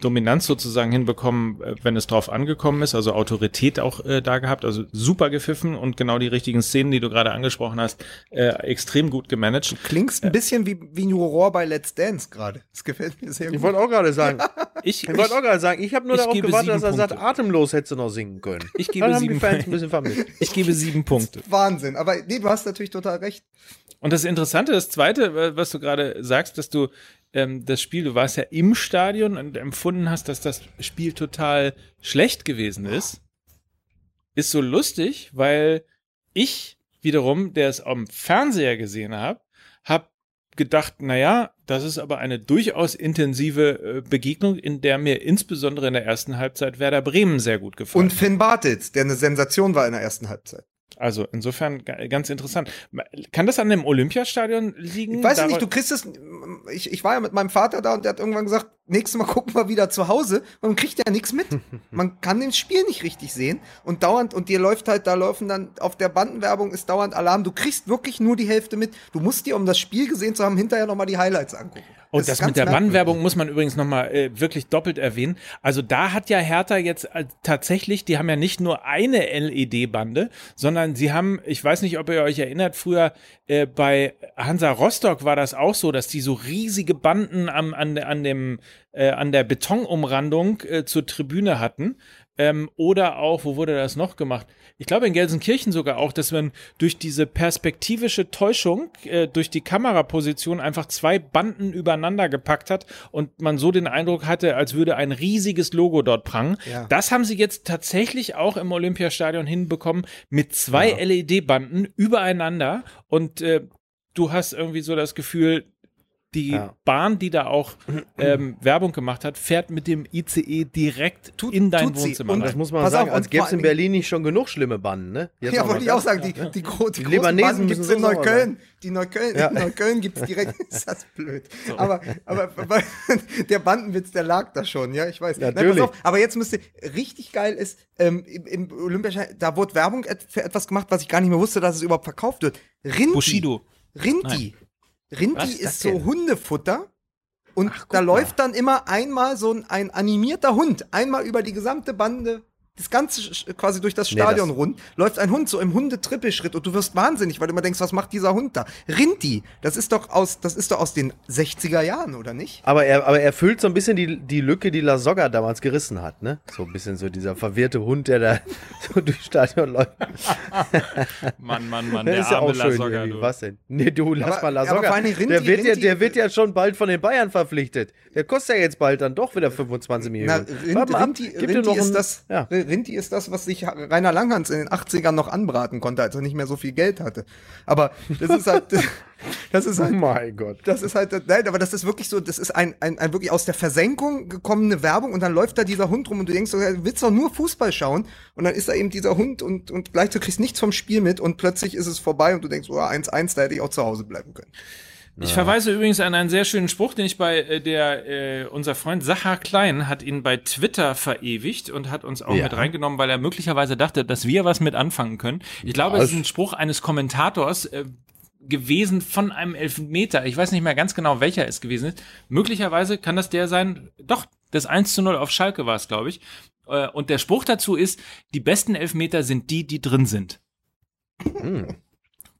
S1: Dominanz sozusagen hinbekommen, äh, wenn es drauf angekommen ist, also Autorität auch äh, da gehabt, also super gepfiffen und genau die richtigen Szenen, die du gerade angesprochen hast, äh, extrem gut gemanagt. Du
S3: klingst ein bisschen wie, wie ein Juror bei Let's Dance gerade. Das gefällt mir sehr gut.
S2: Ich wollte auch gerade sagen, ich, ich wollte auch gerade sagen, ich habe nur darauf gewartet, dass er sagt, atemlos hättest du noch singen können.
S1: Ich gebe Dann sieben Punkte. Ich gebe sieben Punkte.
S3: Wahnsinn, aber nee, du hast natürlich total recht.
S1: Und das Interessante, das Zweite, was du gerade sagst, dass du ähm, das Spiel, du warst ja im Stadion und empfunden hast, dass das Spiel total schlecht gewesen ist, ist so lustig, weil ich wiederum, der es am Fernseher gesehen habe, habe gedacht, naja, das ist aber eine durchaus intensive äh, Begegnung, in der mir insbesondere in der ersten Halbzeit Werder Bremen sehr gut gefallen
S3: Und Finn Bartitz, der eine Sensation war in der ersten Halbzeit.
S1: Also insofern ganz interessant. Kann das an dem Olympiastadion liegen?
S3: Ich weiß Dar nicht, du kriegst es. Ich, ich war ja mit meinem Vater da und der hat irgendwann gesagt, nächstes Mal gucken wir wieder zu Hause. Man kriegt ja nichts mit. Man kann das Spiel nicht richtig sehen. Und dauernd, und dir läuft halt, da laufen dann auf der Bandenwerbung ist dauernd Alarm. Du kriegst wirklich nur die Hälfte mit. Du musst dir, um das Spiel gesehen zu haben, hinterher nochmal die Highlights angucken.
S1: Und das, das mit der Bannenwerbung muss man übrigens nochmal äh, wirklich doppelt erwähnen. Also da hat ja Hertha jetzt äh, tatsächlich, die haben ja nicht nur eine LED-Bande, sondern sie haben, ich weiß nicht, ob ihr euch erinnert, früher äh, bei Hansa Rostock war das auch so, dass die so riesige Banden am, an, an, dem, äh, an der Betonumrandung äh, zur Tribüne hatten. Ähm, oder auch, wo wurde das noch gemacht? Ich glaube in Gelsenkirchen sogar auch, dass man durch diese perspektivische Täuschung, äh, durch die Kameraposition einfach zwei Banden übereinander gepackt hat und man so den Eindruck hatte, als würde ein riesiges Logo dort prangen. Ja. Das haben sie jetzt tatsächlich auch im Olympiastadion hinbekommen mit zwei ja. LED-Banden übereinander und äh, du hast irgendwie so das Gefühl, die ja. Bahn, die da auch ähm, Werbung gemacht hat, fährt mit dem ICE direkt tut, in dein Wohnzimmer.
S2: Und das muss man Pass sagen, auf, als gäbe es in Berlin nicht schon genug schlimme Banden, ne?
S3: Jetzt ja, wollte ich auch sagen, die, die, die, die, die großen gibt es in Neukölln. Die Neukölln, ja. in Neukölln gibt es direkt, ist das blöd. So. Aber, aber, aber der Bandenwitz, der lag da schon, ja, ich weiß.
S2: Natürlich. Nein, auf,
S3: aber jetzt müsste, richtig geil ist, ähm, im, im Olympiaschein, da wurde Werbung für etwas gemacht, was ich gar nicht mehr wusste, dass es überhaupt verkauft wird. Rinti.
S1: Bushido.
S3: Rinti. Nein. Rinti ist so Hundefutter. Und Ach, da läuft dann immer einmal so ein, ein animierter Hund, einmal über die gesamte Bande das ganze quasi durch das Stadion nee, das rund, läuft ein Hund so im Hundetrippelschritt und du wirst wahnsinnig, weil du immer denkst, was macht dieser Hund da? Rinti, das ist doch aus, das ist doch aus den 60er Jahren, oder nicht?
S2: Aber er, aber er füllt so ein bisschen die, die Lücke, die La Soga damals gerissen hat, ne? So ein bisschen so dieser verwirrte Hund, der da so durchs Stadion läuft.
S1: Mann, Mann, Mann, der ist ja auch schön, Soga,
S2: du. Was denn? Nee, du, lass aber, mal La Soga. Rinti, der, wird Rinti, ja, der wird ja schon bald von den Bayern verpflichtet. Der kostet ja jetzt bald dann doch wieder 25 Millionen.
S3: Na, Rinti, Rinti, Rinti ist das, ja. Rinti ist das, was sich Rainer Langhans in den 80ern noch anbraten konnte, als er nicht mehr so viel Geld hatte. Aber das ist halt, das ist halt,
S2: oh mein Gott.
S3: Das ist halt, nein, aber das ist wirklich so, das ist ein, ein, ein wirklich aus der Versenkung gekommene Werbung und dann läuft da dieser Hund rum und du denkst, du willst doch nur Fußball schauen und dann ist da eben dieser Hund und, und gleich du kriegst nichts vom Spiel mit und plötzlich ist es vorbei und du denkst, oh, 1-1, da hätte ich auch zu Hause bleiben können.
S1: Ich verweise übrigens an einen sehr schönen Spruch, den ich bei äh, der, äh, unser Freund Sacha Klein hat ihn bei Twitter verewigt und hat uns auch
S2: Ja.
S1: mit reingenommen, weil er möglicherweise dachte, dass wir was mit anfangen können. Ich glaube, es ist ein Spruch eines Kommentators äh, gewesen von einem Elfmeter. Ich weiß nicht mehr ganz genau, welcher es gewesen ist. Möglicherweise kann das der sein, doch, das 1 zu 0 auf Schalke war es, glaube ich. Äh, und der Spruch dazu ist, die besten Elfmeter sind die, die drin sind.
S2: Hm.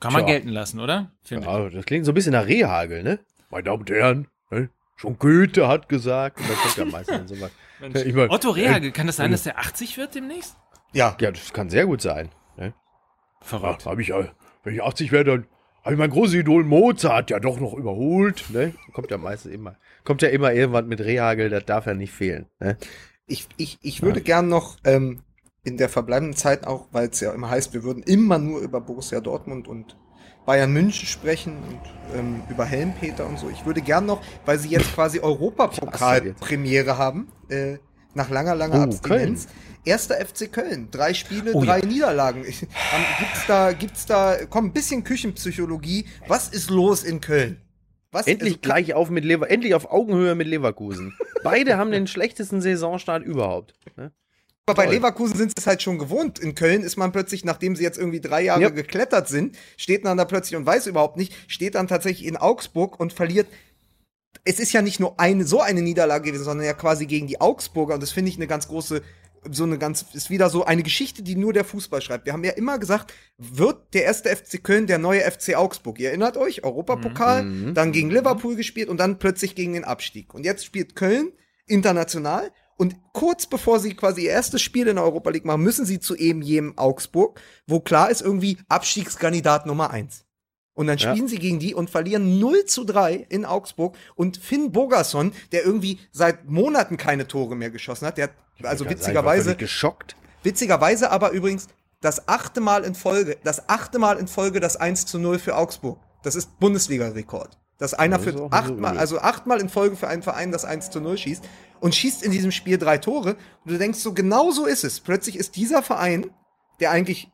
S1: Kann man
S2: Tja.
S1: gelten lassen, oder? Finde.
S2: Ja, das klingt so ein bisschen nach Rehagel, ne? Meine Damen und Herren, ne? schon Goethe hat gesagt. Und dann kommt ja meistens sowas.
S1: Mensch.
S2: Ich mein,
S1: Otto
S2: äh,
S1: Rehagel, kann das sein, dass der 80 wird demnächst?
S3: Ja,
S2: Ja, das kann sehr gut sein. Ne?
S1: Verrückt.
S2: Hab ich, äh, wenn ich 80 werde, dann habe ich mein großes Idol Mozart ja doch noch überholt. Ne? Kommt ja meistens immer. Kommt ja immer irgendwas mit Rehagel, das darf ja nicht fehlen. Ne?
S3: ich, ich, ich würde gern noch ähm, in der verbleibenden Zeit auch, weil es ja immer heißt, wir würden immer nur über Borussia Dortmund und Bayern München sprechen und ähm, über Helmpeter und so. Ich würde gern noch, weil sie jetzt quasi Europapokal-Premiere haben, äh, nach langer, langer
S2: Oh,
S3: Abstinenz. Erster FC Köln, drei Spiele,
S1: Oh,
S3: drei
S1: ja.
S3: Niederlagen. Ich, ähm, gibt's da, gibt's da, komm, ein bisschen Küchenpsychologie. Was ist los in Köln? Was,
S2: Endlich
S3: also,
S2: gleich auf mit Lever endlich auf Augenhöhe mit Leverkusen. Beide haben den schlechtesten Saisonstart überhaupt. Ne?
S3: Aber bei
S2: Toll.
S3: Leverkusen sind sie es halt schon gewohnt. In Köln ist man plötzlich, nachdem sie jetzt irgendwie drei Jahre
S2: Ja.
S3: geklettert sind, steht man da plötzlich und weiß überhaupt nicht, steht dann tatsächlich in Augsburg und verliert. Es ist ja nicht nur eine, so eine Niederlage gewesen, sondern ja quasi gegen die Augsburger und das finde ich eine ganz große, so eine ganz, ist wieder so eine Geschichte, die nur der Fußball schreibt. Wir haben ja immer gesagt, wird der erste FC Köln der neue FC Augsburg? Ihr erinnert euch, Europapokal,
S2: Mhm.
S3: dann gegen Liverpool gespielt und dann plötzlich gegen den Abstieg. Und jetzt spielt Köln international und kurz bevor sie quasi ihr erstes Spiel in der Europa League machen, müssen sie zu eben jenem Augsburg, wo klar ist irgendwie Abstiegskandidat Nummer eins. Und dann
S2: Ja.
S3: spielen sie gegen die und verlieren 0 zu 3 in Augsburg. Und Finn Bogerson, der irgendwie seit Monaten keine Tore mehr geschossen hat, der hat, also witzigerweise,
S2: geschockt.
S3: witzigerweise aber übrigens das achte Mal in Folge, das achte Mal in Folge das 1 zu 0 für Augsburg. Das ist Bundesliga-Rekord. Dass einer
S2: Das
S3: für achtmal,
S2: so
S3: also achtmal in Folge für einen Verein das 1 zu 0 schießt und schießt in diesem Spiel drei Tore. Und du denkst so, genau so ist es. Plötzlich ist dieser Verein, der eigentlich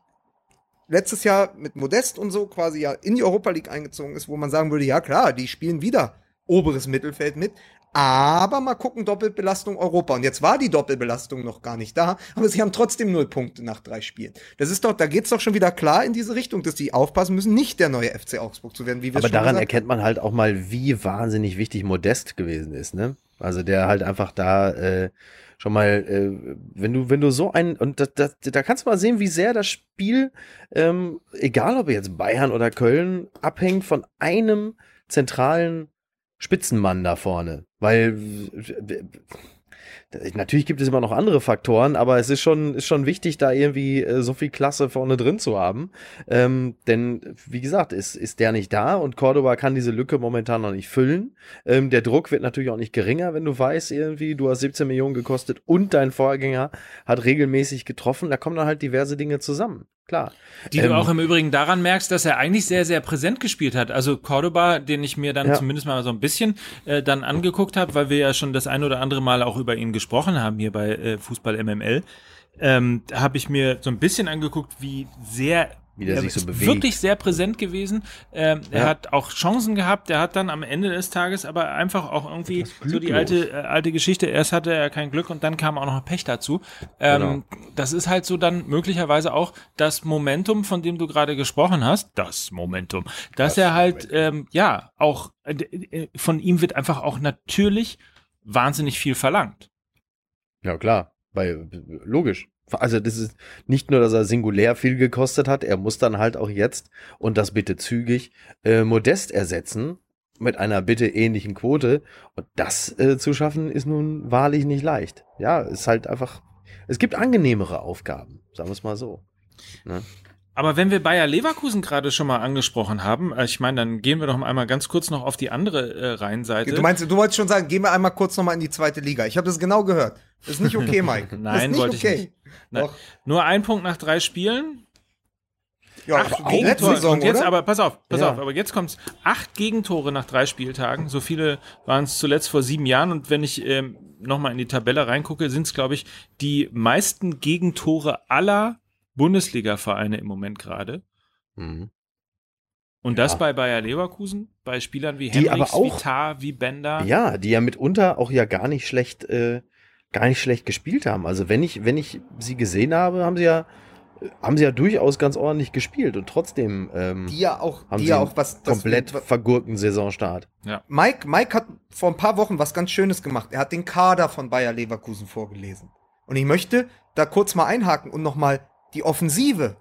S3: letztes Jahr mit Modest und so quasi ja in die Europa League eingezogen ist, wo man sagen würde, ja klar, die spielen wieder oberes Mittelfeld mit. Aber mal gucken, Doppelbelastung Europa. Und jetzt war die Doppelbelastung noch gar nicht da, aber sie haben trotzdem null Punkte nach drei Spielen. Das ist doch, da geht's doch schon wieder klar in diese Richtung, dass die aufpassen müssen, nicht der neue FC Augsburg zu werden, wie wir
S2: Aber daran
S3: gesagt
S2: erkennt man halt auch mal, wie wahnsinnig wichtig Modest gewesen ist, ne? Also der halt einfach da äh, schon mal, äh, wenn du, wenn du so ein, und das, das, da kannst du mal sehen, wie sehr das Spiel, ähm, egal ob jetzt Bayern oder Köln, abhängt von einem zentralen Spitzenmann da vorne. Weil Natürlich gibt es immer noch andere Faktoren, aber es ist schon, ist schon wichtig, da irgendwie äh, so viel Klasse vorne drin zu haben. Ähm, denn, wie gesagt, ist, ist der nicht da und Cordoba kann diese Lücke momentan noch nicht füllen. Ähm, der Druck wird natürlich auch nicht geringer, wenn du weißt, irgendwie, du hast 17 Millionen gekostet und dein Vorgänger hat regelmäßig getroffen. Da kommen dann halt diverse Dinge zusammen. Klar.
S1: Die
S2: Ähm,
S1: du auch im Übrigen daran merkst, dass er eigentlich sehr, sehr präsent gespielt hat. Also Cordoba, den ich mir dann
S2: Ja.
S1: zumindest mal so ein bisschen äh, dann angeguckt habe, weil wir ja schon das ein oder andere Mal auch über ihn gesprochen haben hier bei äh, Fußball MML, ähm, habe ich mir so ein bisschen angeguckt, wie sehr
S2: Wie der
S1: er
S2: sich so
S1: ist
S2: bewegt.
S1: wirklich sehr präsent gewesen. Ähm, Er
S2: Ja.
S1: hat auch Chancen gehabt. Er hat dann am Ende des Tages aber einfach auch irgendwie so die alte äh, alte Geschichte. Erst hatte er kein Glück und dann kam auch noch Pech dazu. Ähm,
S2: Genau.
S1: Das ist halt so dann möglicherweise auch das Momentum, von dem du gerade gesprochen hast. Das Momentum, dass
S2: Das
S1: er halt ähm, ja auch äh, äh, von ihm wird einfach auch natürlich wahnsinnig viel verlangt.
S2: Ja, klar. Weil, logisch. Also, das ist nicht nur, dass er singulär viel gekostet hat, er muss dann halt auch jetzt und das bitte zügig äh, Modest ersetzen mit einer bitte ähnlichen Quote. Und das äh, zu schaffen, ist nun wahrlich nicht leicht. Ja, ist halt einfach. Es gibt angenehmere Aufgaben, sagen wir es mal so. Ne?
S1: Aber wenn wir Bayer Leverkusen gerade schon mal angesprochen haben, äh, ich meine, dann gehen wir doch einmal ganz kurz noch auf die andere äh, Rheinseite.
S3: Du meinst, du wolltest schon sagen, gehen wir einmal kurz nochmal in die zweite Liga. Ich habe das genau gehört. Das ist nicht okay, Mike. das ist
S1: Nein,
S3: nicht
S1: wollte ich
S3: okay.
S1: nicht. Nein. Nur ein Punkt nach drei Spielen.
S3: Ja,
S1: Acht
S3: letzte
S1: Gegentore.
S3: Saison,
S1: Und jetzt,
S3: oder?
S1: aber pass auf, pass
S2: Ja.
S1: auf, aber jetzt kommt's. Acht Gegentore nach drei Spieltagen. So viele waren es zuletzt vor sieben Jahren. Und wenn ich ähm, nochmal in die Tabelle reingucke, sind es, glaube ich, die meisten Gegentore aller Bundesliga-Vereine im Moment gerade.
S2: Mhm.
S1: Und das bei Bayer Leverkusen, bei Spielern wie
S2: Die
S1: Henrichs,
S2: aber auch-
S1: wie Tar, wie Bender.
S2: Ja, die ja mitunter auch ja gar nicht schlecht, äh, gar nicht schlecht gespielt haben. Also wenn ich, wenn ich sie gesehen habe, haben sie ja, haben sie ja durchaus ganz ordentlich gespielt und trotzdem ähm,
S3: Die ja auch,
S2: haben
S3: die
S2: sie
S3: ja auch was,
S2: komplett
S3: was-
S2: vergurkten Saisonstart.
S3: Mike, Mike hat vor ein paar Wochen was ganz Schönes gemacht. Er hat den Kader von Bayer Leverkusen vorgelesen. Und ich möchte da kurz mal einhaken und nochmal die Offensive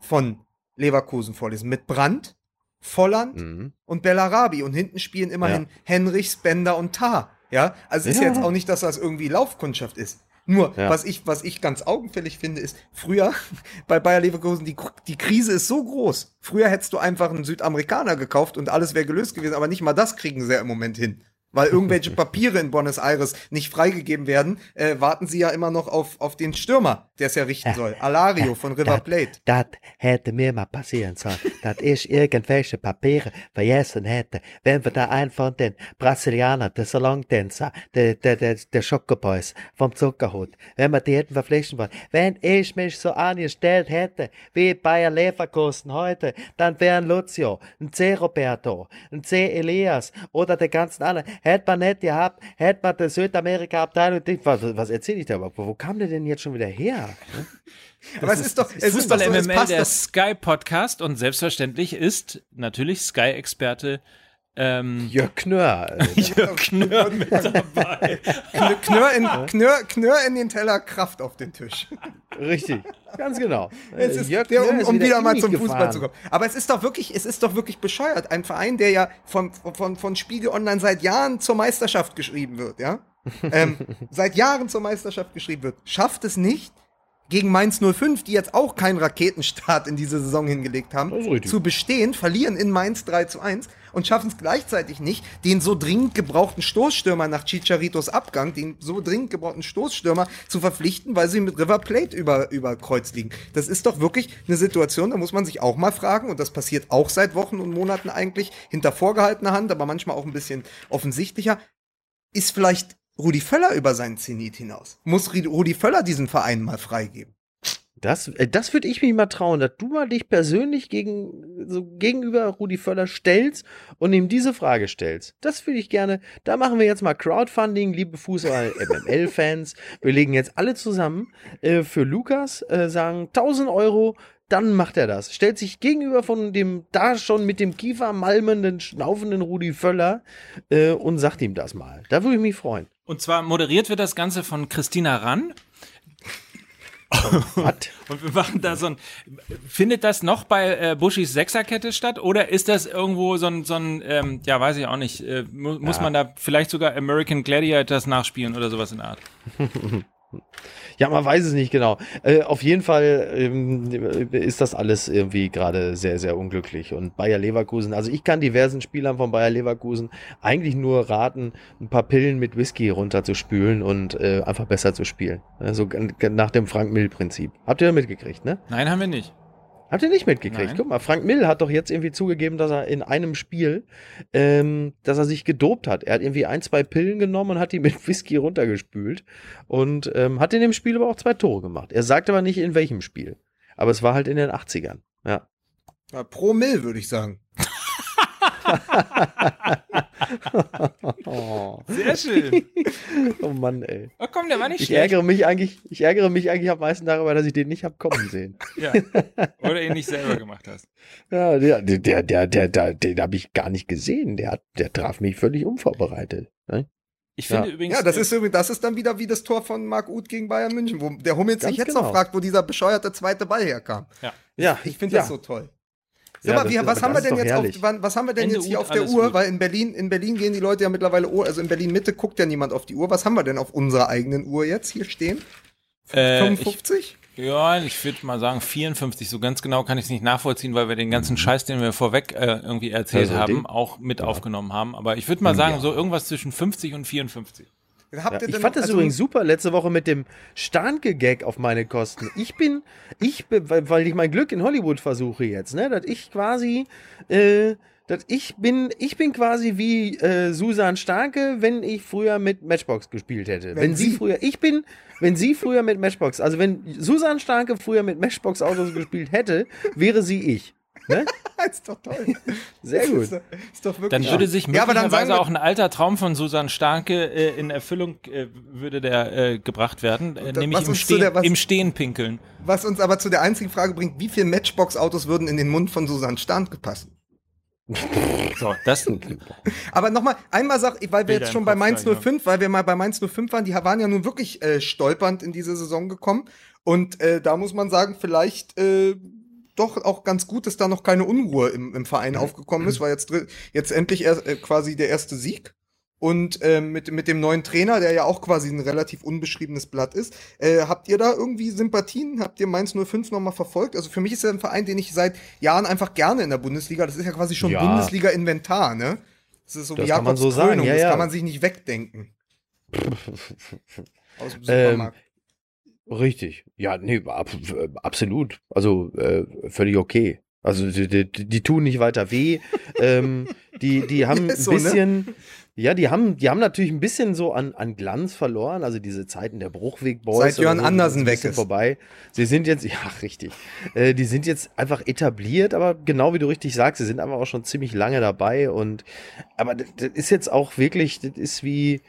S3: von Leverkusen vorlesen. Mit Brandt, Volland
S2: Mhm.
S3: und Bellarabi. Und hinten spielen immerhin Henrichs, Bender und Tar. Ja, also es ist
S2: Ja.
S3: jetzt auch nicht, dass das irgendwie Laufkundschaft ist. Nur,
S2: Ja.
S3: was, ich, was ich ganz augenfällig finde, ist, früher bei Bayer Leverkusen, die, die Krise ist so groß. Früher hättest du einfach einen Südamerikaner gekauft und alles wäre gelöst gewesen, aber nicht mal das kriegen sie ja im Moment hin. Weil irgendwelche Papiere in Buenos Aires nicht freigegeben werden, äh, warten sie ja immer noch auf, auf den Stürmer, der es ja richten soll. Alario von River Plate.
S2: Das hätte mir mal passieren sollen, dass ich irgendwelche Papiere vergessen hätte, wenn wir da einen von den Brasilianern, der Salontänzer, der, der, der, der Schokoboys vom Zuckerhut, wenn wir die hätten verpflichten wollen. Wenn ich mich so angestellt hätte, wie Bayer Leverkusen heute, dann wären Lucio, ein C. Roberto, ein C. Elias oder der ganzen anderen, hätte man nicht gehabt, hätte man die Südamerika-Abteilung, was, was erzähle ich da überhaupt? Wo kam der denn jetzt schon wieder her?
S3: Aber es ist doch, es ist doch
S1: Fußball
S3: so, es
S1: MML,
S3: passt
S1: der
S3: doch.
S1: Sky Podcast und selbstverständlich ist natürlich Sky-Experte ähm,
S2: Jörg Knör.
S1: Jörg Knör mit dabei.
S3: Knör, Knör, in, Knör, Knör in den Teller, Kraft auf den Tisch.
S2: Richtig, ganz genau.
S3: Es ist,
S2: Jörg
S3: der, um,
S2: ist
S3: um wieder
S2: in
S3: mal zum
S2: gefahren.
S3: Fußball zu kommen. Aber es ist doch wirklich, es ist doch wirklich bescheuert. Ein Verein, der ja von, von, von Spiegel Online seit Jahren zur Meisterschaft geschrieben wird, ja? ähm, seit Jahren zur Meisterschaft geschrieben wird, schafft es nicht, gegen Mainz 05, die jetzt auch keinen Raketenstart in diese Saison hingelegt haben, zu bestehen, verlieren in Mainz 3 zu 1 und schaffen es gleichzeitig nicht, den so dringend gebrauchten Stoßstürmer nach Chicharitos Abgang, den so dringend gebrauchten Stoßstürmer zu verpflichten, weil sie mit River Plate über, über Kreuz liegen. Das ist doch wirklich eine Situation, da muss man sich auch mal fragen, und das passiert auch seit Wochen und Monaten eigentlich, hinter vorgehaltener Hand, aber manchmal auch ein bisschen offensichtlicher. Ist vielleicht Rudi Völler über seinen Zenit hinaus? Muss Rudi Völler diesen Verein mal freigeben?
S2: Das, äh, das würde ich mich mal trauen, dass du mal dich persönlich gegen, so gegenüber Rudi Völler stellst und ihm diese Frage stellst. Das würde ich gerne. Da machen wir jetzt mal Crowdfunding, liebe Fußball-MML-Fans. Wir legen jetzt alle zusammen äh, für Lukas, äh, sagen 1000 Euro. Dann macht er das. Stellt sich gegenüber von dem da schon mit dem Kiefer malmenden, schnaufenden Rudi Völler äh, und sagt ihm das mal. Da würde ich mich freuen.
S1: Und zwar moderiert wird das Ganze von Christina Rann.
S2: Was?
S1: Und wir machen da so ein. Findet das noch bei äh, Buschis Sechserkette statt? Oder ist das irgendwo so ein, so ein ähm, ja, weiß ich auch nicht, äh, mu muss man da vielleicht sogar American Gladiators nachspielen oder sowas in der Art?
S2: Ja, man weiß es nicht genau. Äh, auf jeden Fall ähm, ist das alles irgendwie gerade sehr, sehr unglücklich. Und Bayer Leverkusen, also ich kann diversen Spielern von Bayer Leverkusen eigentlich nur raten, ein paar Pillen mit Whisky runterzuspülen und äh, einfach besser zu spielen. Also g- g- nach dem Frank-Mill-Prinzip. Habt ihr mitgekriegt, ne?
S1: Nein, haben wir nicht.
S2: Habt ihr nicht mitgekriegt?
S1: Nein.
S2: Guck mal, Frank Mill hat doch jetzt irgendwie zugegeben, dass er in einem Spiel, ähm, dass er sich gedopt hat. Er hat irgendwie ein, zwei Pillen genommen und hat die mit Whisky runtergespült und ähm, hat in dem Spiel aber auch zwei Tore gemacht. Er sagt aber nicht in welchem Spiel. Aber es war halt in den 80ern. Ja.
S3: Ja, pro Mill, würde ich sagen.
S2: Oh,
S1: Sehr schön.
S2: oh Mann, ey.
S1: Oh komm, der war nicht
S2: Ich
S1: schlecht.
S2: ärgere mich eigentlich, ich ärgere mich eigentlich am meisten darüber, dass ich den nicht hab kommen sehen.
S1: Ja. Oder ihn nicht selber gemacht hast.
S2: Ja, der, der, der, der, der, der den habe ich gar nicht gesehen. Der hat, der traf mich völlig unvorbereitet. Ne?
S1: Ich finde
S2: Ja.
S1: übrigens.
S3: Ja, das ist, das ist dann wieder wie das Tor von Marc Uth gegen Bayern München, wo der Hummels sich jetzt
S2: genau.
S3: noch fragt, wo dieser bescheuerte zweite Ball herkam.
S2: Ja,
S3: Ich finde
S2: ja.
S3: das so toll. Sag
S2: Ja,
S3: mal,
S2: das
S3: wie, was haben wir denn jetzt auf, wann, was haben wir denn
S1: Ende
S3: jetzt hier auf der Uhr?
S1: gut.
S3: Weil in Berlin, in Berlin gehen die Leute ja mittlerweile, Uhr, also in Berlin Mitte guckt ja niemand auf die Uhr. Was haben wir denn auf unserer eigenen Uhr jetzt hier stehen?
S1: äh,
S3: 55?
S1: Ich, ja, ich würde mal sagen 54. So ganz genau kann ich es nicht nachvollziehen, weil wir den ganzen Scheiß, den wir vorweg äh, irgendwie erzählt.
S2: Also
S1: haben,
S2: den-
S1: auch mit aufgenommen haben. Aber ich würde mal sagen,
S2: Ja.
S1: so irgendwas zwischen 50 und 54.
S2: Ja, ich fand das
S3: also-
S2: übrigens super letzte Woche mit dem Starnke-Gag auf meine Kosten. Ich bin, ich weil ich mein Glück in Hollywood versuche jetzt, ne, dass ich quasi, äh, dass ich bin, ich bin quasi wie äh, Susan Starke, wenn ich früher mit Matchbox gespielt hätte. Wenn,
S3: Wenn
S2: sie
S3: sie-
S2: früher, ich bin, wenn sie früher mit Matchbox, also wenn Susan Starke früher mit Matchbox Autos gespielt hätte, wäre sie ich. Ne?
S3: ist doch toll.
S2: Sehr gut.
S3: Ist doch, ist doch wirklich
S1: Dann würde sich
S3: Ja, aber dann
S1: möglicherweise
S3: wir-
S1: auch ein alter Traum von Susan Starke äh, in Erfüllung äh, würde der äh, gebracht werden, äh,
S3: da-
S1: nämlich im Stehen,
S3: der- was-
S1: im Stehen pinkeln.
S3: Was uns aber zu der einzigen Frage bringt, wie viele Matchbox-Autos würden in den Mund von Susanne Stark passen?
S1: So, das
S3: Aber nochmal, einmal sag ich, weil wir
S1: Bilder
S3: jetzt schon bei Mainz
S1: gleich,
S3: 05, weil wir mal bei Mainz 05 waren, die waren ja nun wirklich äh, stolpernd in diese Saison gekommen. Und äh, da muss man sagen, vielleicht äh, doch auch ganz gut, dass da noch keine Unruhe im, im Verein aufgekommen ist, weil jetzt, jetzt endlich erst, äh, quasi der erste Sieg. Und äh, mit, mit dem neuen Trainer, der ja auch quasi ein relativ unbeschriebenes Blatt ist, äh, habt ihr da irgendwie Sympathien? Habt ihr Mainz 05 nochmal verfolgt? Also für mich ist er ein Verein, den ich seit Jahren einfach gerne in der Bundesliga, das ist ja quasi schon
S2: Ja.
S3: Bundesliga-Inventar, ne? Das ist so
S2: Das
S3: wie
S2: kann man
S3: Jakobs
S2: so sagen,
S3: Krönung,
S2: ja,
S3: das
S2: ja.
S3: kann man sich nicht wegdenken. Aus dem
S2: Ähm,
S3: Supermarkt.
S2: Richtig. Ja, nee, ab, absolut. Also äh, völlig okay. Also die, die, die tun nicht weiter weh. ähm, die, die haben
S3: so,
S2: ein
S3: ne?
S2: bisschen, ja, die haben, die haben natürlich ein bisschen so an, an Glanz verloren. Also diese Zeiten der Bruchweg Boys.
S3: Seit Jörn
S2: so,
S3: Andersen weg ist.
S2: vorbei. Sie sind jetzt, ja, richtig. Äh, die sind jetzt einfach etabliert, aber genau wie du richtig sagst, sie sind einfach auch schon ziemlich lange dabei und, aber das, das ist jetzt auch wirklich, das ist wie,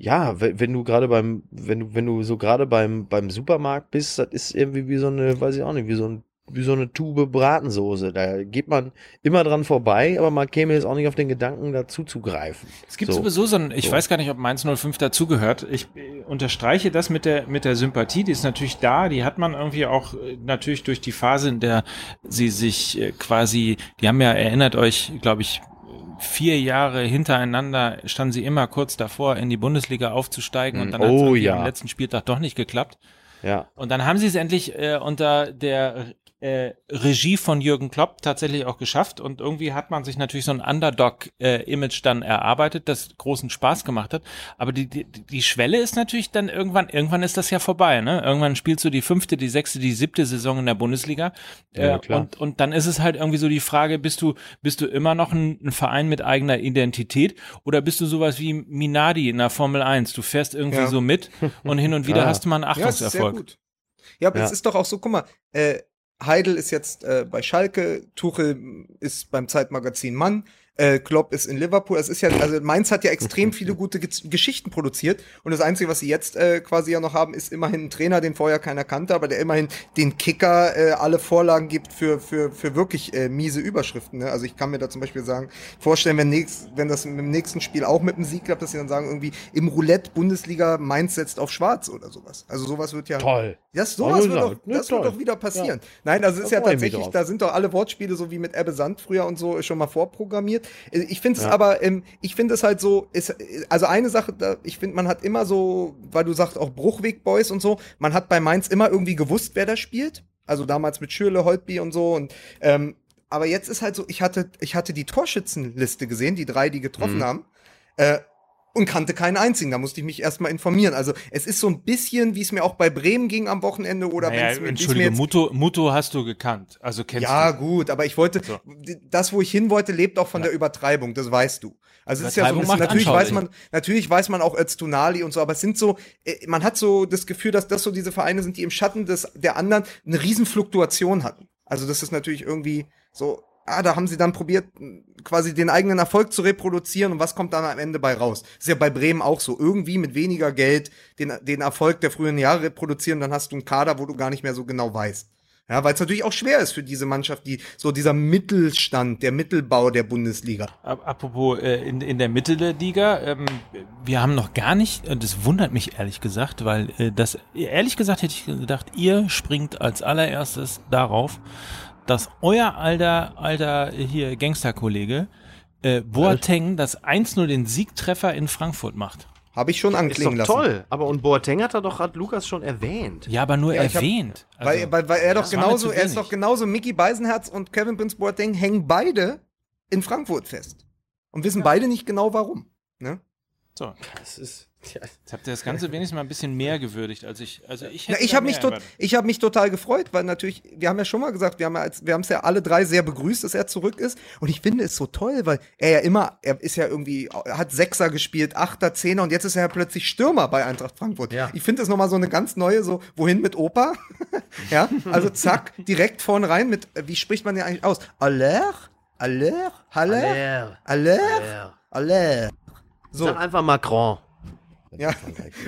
S2: ja, wenn, du gerade beim, wenn du, wenn du so gerade beim, beim Supermarkt bist, das ist irgendwie wie so eine, weiß ich auch nicht, wie so ein, wie so eine Tube Bratensoße. Da geht man immer dran vorbei, aber man käme jetzt auch nicht auf den Gedanken, dazu zu greifen.
S1: Es gibt
S2: So.
S1: sowieso so ein, ich
S2: So.
S1: weiß gar nicht, ob Mainz 05 dazugehört. Ich äh, unterstreiche das mit der, mit der Sympathie, die ist natürlich da, die hat man irgendwie auch äh, natürlich durch die Phase, in der sie sich äh, quasi, die haben ja, erinnert euch, glaube ich, vier Jahre hintereinander standen sie immer kurz davor, in die Bundesliga aufzusteigen und dann hat es
S2: Oh, ja.
S1: am letzten Spieltag doch nicht geklappt.
S2: Ja.
S1: Und dann haben sie es endlich äh, unter der äh, Regie von Jürgen Klopp tatsächlich auch geschafft und irgendwie hat man sich natürlich so ein Underdog-Image dann erarbeitet, das großen Spaß gemacht hat. Aber die, die, die Schwelle ist natürlich dann irgendwann, irgendwann ist das ja vorbei, ne? Irgendwann spielst du die fünfte, die sechste, die siebte Saison in der Bundesliga.
S2: Ja,
S1: äh,
S2: klar.
S1: und, und dann ist es halt irgendwie so die Frage, bist du, bist du immer noch ein, ein Verein mit eigener Identität oder bist du sowas wie Minardi in der Formel 1? Du fährst irgendwie
S3: Ja.
S1: so mit und hin und wieder
S2: Ah.
S1: hast du mal einen
S3: Ja, es ist sehr
S1: Achtungserfolg.
S3: gut. Ja, aber
S2: Ja.
S3: es ist doch auch so, guck mal, äh, Heidel ist jetzt äh, bei Schalke, Tuchel ist beim Zeitmagazin Mann, äh, Klopp ist in Liverpool. Es ist ja, also Mainz hat ja extrem viele gute Ge Geschichten produziert und das Einzige, was sie jetzt äh, quasi ja noch haben, ist immerhin ein Trainer, den vorher keiner kannte, aber der immerhin den Kicker äh, alle Vorlagen gibt für, für, für wirklich äh, miese Überschriften. Ne? Also ich kann mir da zum Beispiel sagen, vorstellen, wenn, nächst, wenn das im nächsten Spiel auch mit dem Sieg klappt, dass sie dann sagen, irgendwie im Roulette Bundesliga Mainz setzt auf Schwarz oder sowas. Also sowas wird ja.
S2: Toll.
S3: Das, sowas
S2: Ja,
S3: wird,
S2: ja,
S3: doch,
S2: ja,
S3: das wird
S2: toll.
S3: doch wieder passieren. Nein, also es ist ja tatsächlich, da sind doch alle Wortspiele so wie mit Ebbe Sand früher und so schon mal vorprogrammiert. Ich finde es
S2: Ja.
S3: aber, ähm, ich finde es halt so, ist, also eine Sache, da, ich finde, man hat immer so, weil du sagst auch Bruchweg-Boys und so, man hat bei Mainz immer irgendwie gewusst, wer da spielt. Also damals mit Schürle, Holtby und so und ähm, aber jetzt ist halt so, ich hatte, ich hatte die Torschützenliste gesehen, die drei, die getroffen
S2: Mhm.
S3: haben. Äh, und kannte keinen einzigen. Da musste ich mich erstmal informieren. Also es ist so ein bisschen, wie es mir auch bei Bremen ging am Wochenende oder
S1: Naja,
S3: wenn
S1: Entschuldige, Muto, Muto hast du gekannt. Also kennst
S3: ja,
S1: du.
S3: gut, aber ich wollte,
S1: So.
S3: das, wo ich hin wollte, lebt auch von der Übertreibung, das weißt du. Also es ist ja so ein bisschen, natürlich weiß man, natürlich weiß man auch Öztunali und so, aber es sind so, äh, man hat so das Gefühl, dass das so diese Vereine sind, die im Schatten des, der anderen eine riesen Fluktuation hatten. Also das ist natürlich irgendwie so, ah, da haben sie dann probiert, mh, quasi den eigenen Erfolg zu reproduzieren und was kommt dann am Ende bei raus? ist ja bei Bremen auch so, irgendwie mit weniger Geld den, den Erfolg der frühen Jahre reproduzieren, dann hast du einen Kader, wo du gar nicht mehr so genau weißt. Ja, weil es natürlich auch schwer ist für diese Mannschaft, die so dieser Mittelstand, der Mittelbau der Bundesliga.
S1: Ap- Apropos äh, in, in der Mitte der Liga, ähm, wir haben noch gar nicht, und das wundert mich ehrlich gesagt, weil äh, das, ehrlich gesagt hätte ich gedacht, ihr springt als allererstes darauf, dass euer alter, alter hier Gangsterkollege äh, Boateng das 1-0 den Siegtreffer in Frankfurt macht.
S3: Habe ich schon
S2: Ist
S3: anklingen
S2: doch
S3: lassen.
S2: toll. Aber und Boateng hat er doch, hat Lukas schon erwähnt.
S1: Ja, aber nur
S3: Ja, ich hab-
S1: erwähnt. Also,
S3: weil, weil, weil er doch genauso, er ist doch genauso, Mickey Beisenherz und Kevin Prince Boateng hängen beide in Frankfurt fest. Und wissen beide nicht genau warum. Ne?
S1: so.
S2: Das ist,
S1: Jetzt habt ihr das Ganze wenigstens mal ein bisschen mehr gewürdigt, als ich. Also ich
S3: Na,
S1: hätte
S3: ich habe
S1: mehr
S3: mich, tot, ich hab mich total gefreut, weil natürlich, wir haben ja schon mal gesagt, wir haben ja als- wir haben es ja alle drei sehr begrüßt, dass er zurück ist. Und ich finde es so toll, weil er ja immer, er ist ja irgendwie, er hat Sechser gespielt, Achter, Zehner und jetzt ist er ja plötzlich Stürmer bei Eintracht Frankfurt.
S2: Ja.
S3: Ich finde das nochmal so eine ganz neue, so, wohin mit Opa? ja, also zack, direkt vorne rein mit, wie spricht man den eigentlich aus? Aller? Aller? Haller?
S2: Aller.
S3: Aller? Aller. So.
S2: Sag einfach Macron.
S3: Ja.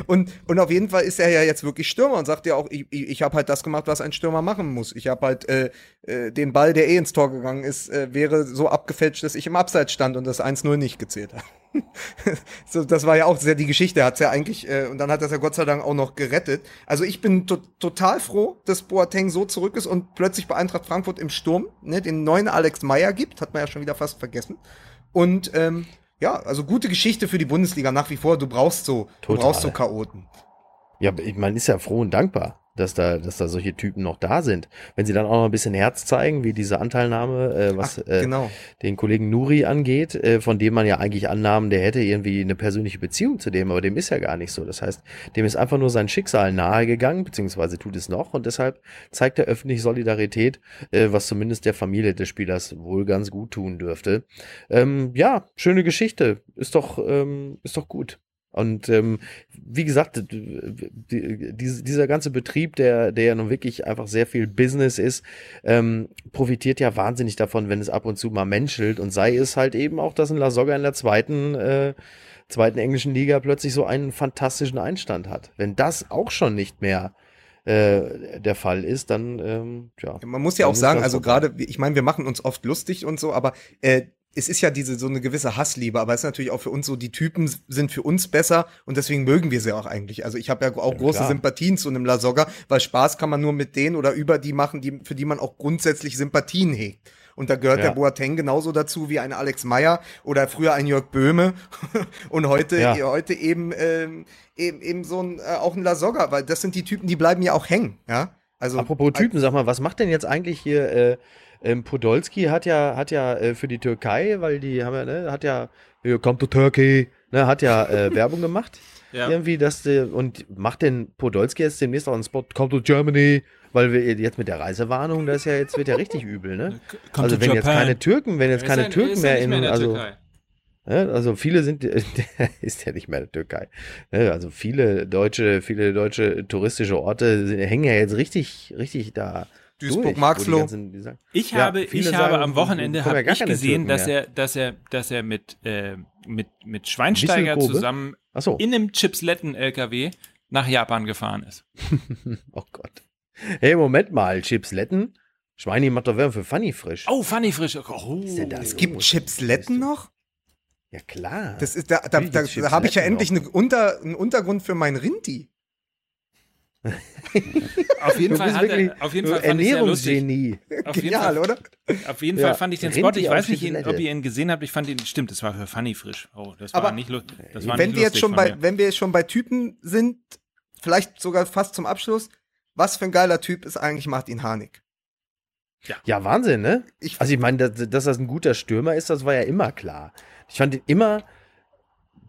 S3: Und, und auf jeden Fall ist er ja jetzt wirklich Stürmer und sagt ja auch, ich, ich, habe halt das gemacht, was ein Stürmer machen muss. Ich habe halt äh, äh, den Ball, der eh ins Tor gegangen ist, äh, wäre so abgefälscht, dass ich im Abseits stand und das 1-0 nicht gezählt habe. so, das war ja auch sehr die Geschichte, hat's ja eigentlich, äh, und dann hat er ja Gott sei Dank auch noch gerettet. Also ich bin to total froh, dass Boateng so zurück ist und plötzlich bei Eintracht Frankfurt im Sturm ne, den neuen Alex Meyer gibt, hat man ja schon wieder fast vergessen. Und ähm, ja, also gute Geschichte für die Bundesliga nach wie vor. Du brauchst so, du brauchst so Chaoten.
S2: Ja, man ist ja froh und dankbar, dass da, dass da solche Typen noch da sind. Wenn sie dann auch noch ein bisschen Herz zeigen, wie diese Anteilnahme, äh, was
S3: Ach,
S2: äh,
S3: genau.
S2: den Kollegen Nuri angeht, äh, von dem man ja eigentlich annahm, der hätte irgendwie eine persönliche Beziehung zu dem, aber dem ist ja gar nicht so. Das heißt, dem ist einfach nur sein Schicksal nahegegangen, beziehungsweise tut es noch und deshalb zeigt er öffentlich Solidarität, äh, was zumindest der Familie des Spielers wohl ganz gut tun dürfte. Ähm, ja, schöne Geschichte, ist doch, ähm, ist doch gut. Und ähm, wie gesagt, die, diese- dieser ganze Betrieb, der, der ja nun wirklich einfach sehr viel Business ist, ähm, profitiert ja wahnsinnig davon, wenn es ab und zu mal menschelt und sei es halt eben auch, dass ein La Soga in der zweiten, äh, zweiten englischen Liga plötzlich so einen fantastischen Einstand hat. Wenn das auch schon nicht mehr äh, der Fall ist, dann ähm, ja.
S3: Man muss ja auch sagen, also gerade, ich meine, wir machen uns oft lustig und so, aber äh, es ist ja diese so eine gewisse Hassliebe, aber es ist natürlich auch für uns so, die Typen sind für uns besser und deswegen mögen wir sie auch eigentlich. Also ich habe ja auch
S2: Ja,
S3: große
S2: klar.
S3: Sympathien zu einem Lasogga, weil Spaß kann man nur mit denen oder über die machen, die, für die man auch grundsätzlich Sympathien hegt. Und da gehört
S2: Ja.
S3: der Boateng genauso dazu wie ein Alex Meyer oder früher ein Jörg Böhme und heute,
S2: Ja.
S3: heute eben, ähm, eben, eben so ein, äh, auch ein Lasogga, weil das sind die Typen, die bleiben ja auch hängen, ja. Also,
S2: Apropos Typen, sag mal, was macht denn jetzt eigentlich hier äh, ähm, Podolski hat ja hat ja äh, für die Türkei, weil die haben ja ne, hat ja kommt to Turkey, ne, hat ja äh, Werbung gemacht.
S1: Ja.
S2: Irgendwie dass der und macht denn Podolski jetzt demnächst auch einen Spot come to Germany, weil wir jetzt mit der Reisewarnung, das ist ja jetzt wird ja richtig übel, ne?
S1: Come
S2: also wenn jetzt
S1: Japan.
S2: keine Türken, wenn jetzt keine
S1: er
S2: Türken
S1: ist ja
S2: mehr in, also
S1: Türkei.
S2: Also viele sind, ist ja nicht mehr in der Türkei. Also viele deutsche, viele deutsche touristische Orte hängen ja jetzt richtig, richtig da.
S3: Duisburg,
S2: durch, wo die
S3: Marxloh.
S2: ganzen- die sagen-
S1: Ich
S2: Ja,
S1: habe,
S2: viele
S1: ich habe
S2: sagen,
S1: am Wochenende
S2: kommen ja
S1: ich gesehen, dass er, dass er, dass er mit, äh, mit, mit Schweinsteiger zusammen
S2: so.
S1: in einem Chipsletten-LKW nach Japan gefahren ist.
S2: Oh Gott. Hey, Moment mal, Chipsletten? Schweini macht doch Werbung für Funny frisch.
S1: Oh, Funny frisch. Oh,
S2: ist denn da
S3: Es gibt Chipsletten noch?
S2: Ja, klar.
S3: Das ist, da, da, da, da habe ich ja endlich eine Unter, einen Untergrund für mein Rinti.
S1: Auf jeden Fall, hat er, auf jeden Fall fand.
S2: Ernährungsgenie.
S1: Auf jeden
S3: Genial,
S1: Fall,
S3: oder?
S1: Auf jeden
S2: Ja,
S1: Fall fand ich den Spot. Ich weiß nicht, ihn, ob ihr ihn gesehen habt. Ich fand ihn, stimmt, das war für Funny frisch. Oh, das war
S3: Aber
S1: nicht, lu- das war
S3: Wenn
S1: nicht
S3: wir jetzt
S1: lustig
S3: schon bei,
S1: mir.
S3: wenn wir jetzt schon bei Typen sind, vielleicht sogar fast zum Abschluss, was für ein geiler Typ ist eigentlich Martin Harnik?
S2: Ja, Wahnsinn, ne?
S3: Ich,
S2: Also ich meine, dass, dass das ein guter Stürmer ist, das war ja immer klar. Ich fand ihn immer,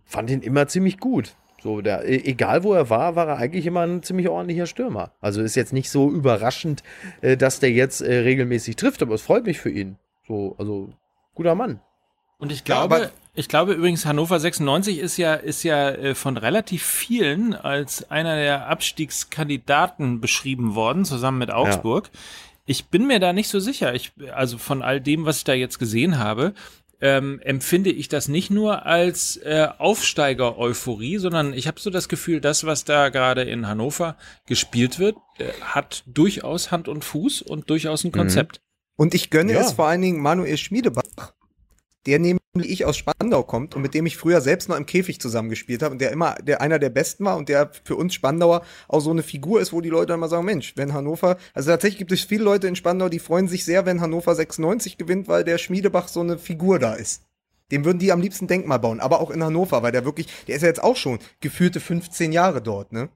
S2: fand ihn immer ziemlich gut. So, der, e- egal wo er war, war er eigentlich immer ein ziemlich ordentlicher Stürmer. Also ist jetzt nicht so überraschend, äh, dass der jetzt äh, regelmäßig trifft, aber es freut mich für ihn. So, also guter Mann.
S1: Und ich
S3: Ja,
S1: glaube,
S3: aber-
S1: ich glaube übrigens, Hannover 96 ist ja, ist ja äh, von relativ vielen als einer der Abstiegskandidaten beschrieben worden, zusammen mit Augsburg. Ich bin mir da nicht so sicher. Ich, also von all dem, was ich da jetzt gesehen habe, ähm, empfinde ich das nicht nur als äh, Aufsteiger-Euphorie, sondern ich habe so das Gefühl, das, was da gerade in Hannover gespielt wird, äh, hat durchaus Hand und Fuß und durchaus ein Konzept.
S3: und ich gönne
S2: Ja.
S3: es vor allen Dingen Manuel Schmiedebach, der nämlich ich aus Spandau kommt und mit dem ich früher selbst noch im Käfig zusammengespielt habe und der immer der einer der besten war und der für uns Spandauer auch so eine Figur ist, wo die Leute immer sagen, Mensch, wenn Hannover, also tatsächlich gibt es viele Leute in Spandau, die freuen sich sehr, wenn Hannover 96 gewinnt, weil der Schmiedebach so eine Figur da ist. Dem würden die am liebsten Denkmal bauen, aber auch in Hannover, weil der wirklich, der ist ja jetzt auch schon gefühlte 15 Jahre dort, ne?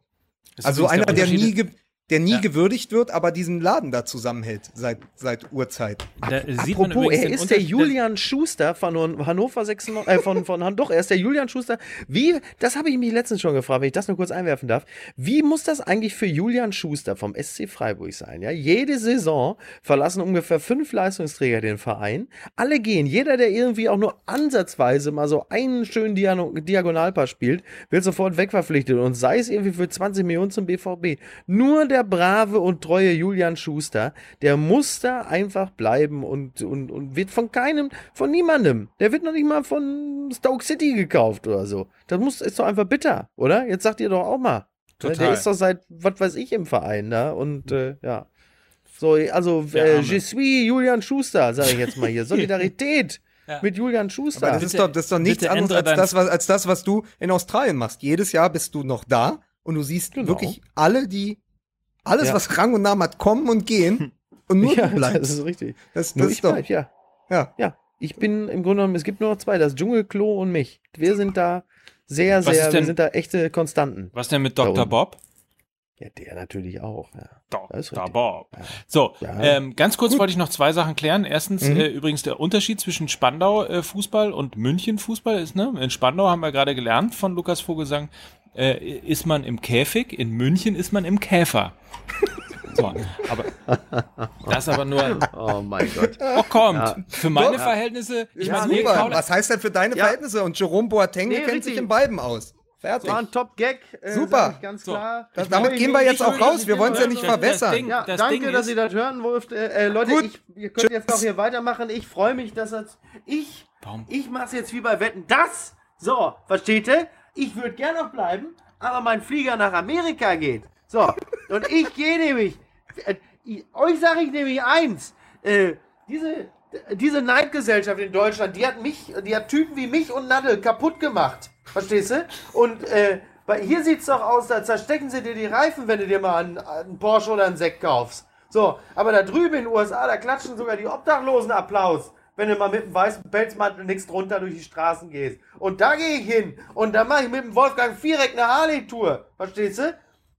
S1: Das
S3: Also einer, der nie, ge der nie
S1: Ja.
S3: gewürdigt wird, aber diesen Laden da zusammenhält seit, seit Urzeit.
S1: Da
S2: Apropos, er ist der Julian Schuster von Hannover 96, äh, von, von doch, er ist der Julian Schuster. Wie, das habe ich mich letztens schon gefragt, wenn ich das nur kurz einwerfen darf. Wie muss das eigentlich für Julian Schuster vom SC Freiburg sein? Ja, jede Saison verlassen ungefähr fünf Leistungsträger den Verein. Alle gehen. Jeder, der irgendwie auch nur ansatzweise mal so einen schönen Diagonalpass spielt, wird sofort wegverpflichtet und sei es irgendwie für 20 Millionen zum BVB. Nur der brave und treue Julian Schuster, der muss da einfach bleiben und, und, und wird von keinem, von niemandem, der wird noch nicht mal von Stoke City gekauft oder so. Das muss, ist doch einfach bitter, oder? Jetzt sagt ihr doch auch mal. Der
S1: Total.
S2: ist doch seit, was weiß ich, im Verein da und äh, ja. So, also,
S1: Der
S2: äh, je suis Julian Schuster, sage ich jetzt mal hier. Solidarität
S1: Ja.
S2: mit Julian Schuster.
S3: Aber das ist doch, das ist doch nichts anderes als das, was, als das, was du in Australien machst. Jedes Jahr bist du noch da und du siehst
S2: Genau.
S3: wirklich alle, die, alles,
S2: Ja.
S3: was Rang und Namen hat, kommen und gehen. Und nur
S2: ja,
S3: du bleibst.
S2: das ist richtig.
S3: Das,
S2: Nur
S3: das
S2: ich
S3: ist doch,
S2: bleib, ja.
S3: ja.
S2: Ja, ich bin im Grunde genommen, es gibt nur noch zwei, das Dschungelklo und mich. Wir sind da sehr,
S1: Was
S2: sehr,
S1: denn-
S2: wir sind da echte Konstanten.
S1: Was denn mit Dr. Bob?
S2: Ja, der natürlich auch. Ja.
S1: Dr. Bob. So,
S2: Ja.
S1: ähm, ganz kurz wollte ich noch zwei Sachen klären. Erstens,
S3: Mhm.
S1: äh, übrigens der Unterschied zwischen Spandau äh, Fußball und München Fußball ist, ne? In Spandau haben wir gerade gelernt von Lukas Vogelsang, äh, ist man im Käfig, in München ist man im Käfer. So, aber das aber nur,
S2: Oh mein Gott.
S1: oh kommt,
S2: Ja.
S1: für meine. Verhältnisse, ich
S2: Ja,
S1: meine,
S2: super.
S3: Was heißt denn für deine
S2: Ja.
S3: Verhältnisse? Und Jerome Boateng
S2: Nee,
S3: kennt
S2: richtig.
S3: sich in beiden aus. Fertig.
S2: War ein Top-Gag. Äh,
S3: Super.
S2: Ganz
S1: So.
S2: klar.
S3: Das-
S2: Ich
S3: damit gehen wir jetzt auch raus. Wir
S2: den
S3: wollen's ja nicht verwässern.
S1: Das Ding,
S2: Ja,
S1: das
S2: danke,
S1: Ding
S2: dass ihr das hören durft. Äh, äh, Leute, ich, ihr könnt jetzt noch hier weitermachen. Ich freue mich, dass das. Ich,
S1: Warum?
S2: ich mach's jetzt wie bei Wetten. Das! So, versteht ihr? Ich würde gern noch bleiben, aber mein Flieger nach Amerika geht. So, und ich gehe nämlich. Äh, ich- euch sage ich nämlich eins. Äh, diese, diese Neidgesellschaft in Deutschland, die hat mich, die hat Typen wie mich und Nadel kaputt gemacht. Verstehst du? Und äh, bei, hier sieht's doch aus, da zerstecken sie dir die Reifen, wenn du dir mal einen, einen Porsche oder einen Sekt kaufst. So, aber da drüben in den USA, da klatschen sogar die Obdachlosen Applaus, wenn du mal mit dem weißen Pelzmantel nichts drunter durch die Straßen gehst. Und da gehe ich hin und da mache ich mit dem Wolfgang Viereck eine Harley-Tour. Verstehst du?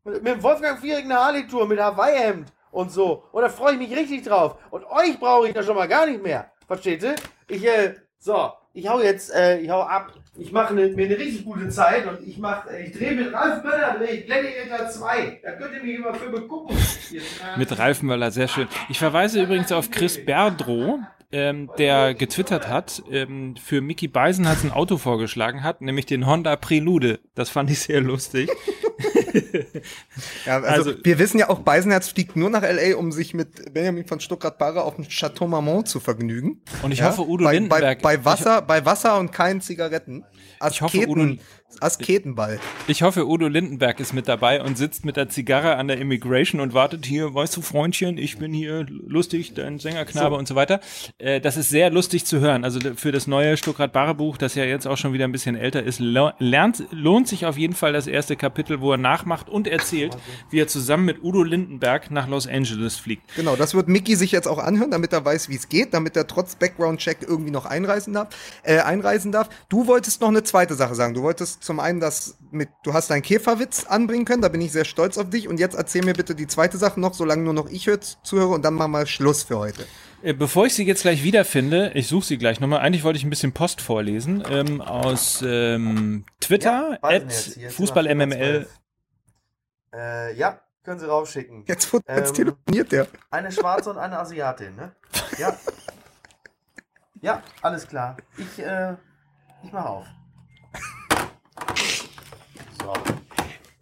S2: Mit dem Wolfgang Viereck eine Harley-Tour mit Hawaii-Hemd und so. Und da freue ich mich richtig drauf. Und euch brauche ich da schon mal gar nicht mehr. Versteht ihr? Ich, äh, so, ich hau jetzt, äh, ich hau ab. Ich mache ne, mir eine richtig gute Zeit und ich mach, äh, ich drehe mit Ralf Möller, dreh ich Gladiator 2. Da könnt ihr mich immer für begucken. Ihr-
S1: Mit Reifenmöller, sehr schön. Ich verweise übrigens auf Chris Berdrow, ähm, der getwittert hat, ähm, für Mickey Beisenherz ein Auto vorgeschlagen hat, nämlich den Honda Prelude. Das fand ich sehr lustig.
S3: Ja, also,
S1: Also-
S3: wir wissen ja auch, Beisenherz fliegt nur nach L.A., um sich mit Benjamin von Stuttgart-Barre auf dem Chateau Marmont zu vergnügen.
S1: Und ich
S3: Ja?
S1: hoffe, Udo
S3: bei,
S1: Lindenberg.
S3: Bei, bei, Wasser, bei Wasser und keinen Zigaretten.
S1: Ich hoffe,
S3: Asketen,
S1: Udo-
S3: Asketenball.
S1: Ich hoffe, Udo Lindenberg ist mit dabei und sitzt mit der Zigarre an der Immigration und wartet hier, weißt du, Freundchen, ich bin hier lustig, dein Sängerknabe und so weiter. Äh, das ist sehr lustig zu hören. Also für das neue Stuckrad-Barre-Buch, das ja jetzt auch schon wieder ein bisschen älter ist, lernt, lohnt sich auf jeden Fall das erste Kapitel, wo er nachmacht und erzählt, wie er zusammen mit Udo Lindenberg nach Los Angeles fliegt.
S3: Genau, das wird Mickey sich jetzt auch anhören, damit er weiß, wie es geht, damit er trotz Background-Check irgendwie noch einreisen darf, äh, einreisen darf. Du wolltest noch eine zweite Sache sagen. Du wolltest zum einen das mit, du hast deinen Käferwitz anbringen können, da bin ich sehr stolz auf dich. Und jetzt erzähl mir bitte die zweite Sache noch, solange nur noch ich hör, zuhöre und dann machen wir Schluss für heute.
S1: Äh, Bevor ich sie jetzt gleich wiederfinde, ich suche sie gleich nochmal. Eigentlich wollte ich ein bisschen Post vorlesen ähm, aus ähm, Twitter,
S2: wir
S1: FußballMML.
S2: Äh, ja, können Sie raufschicken.
S3: Jetzt, jetzt
S2: Ähm,
S3: telefoniert der.
S2: Eine Schwarze und eine Asiatin, ne? Ja. Ja, alles klar. Ich, äh, ich mach auf. So.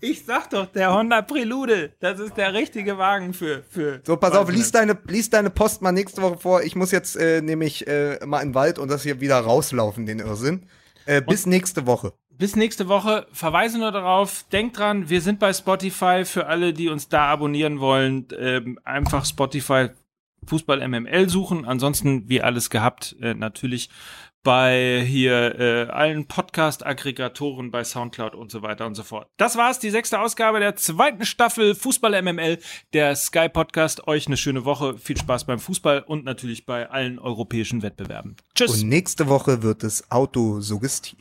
S1: Ich sag doch, der Honda Prelude, das ist der richtige Wagen für. für
S3: So, pass auf, lies deine, lies deine Post mal nächste Woche vor. Ich muss jetzt äh, nämlich äh, mal in den Wald und das hier wieder rauslaufen, den Irrsinn. Äh, bis nächste Woche.
S1: Bis nächste Woche. Verweise nur darauf. Denkt dran, wir sind bei Spotify. Für alle, die uns da abonnieren wollen, ähm, einfach Spotify Fußball MML suchen. Ansonsten, wie alles gehabt, äh, natürlich bei hier äh, allen Podcast-Aggregatoren, bei Soundcloud und so weiter und so fort. Das war's, die sechste Ausgabe der zweiten Staffel Fußball MML, der Sky Podcast. Euch eine schöne Woche, viel Spaß beim Fußball und natürlich bei allen europäischen Wettbewerben. Tschüss.
S3: Und nächste Woche wird es autosuggestiv.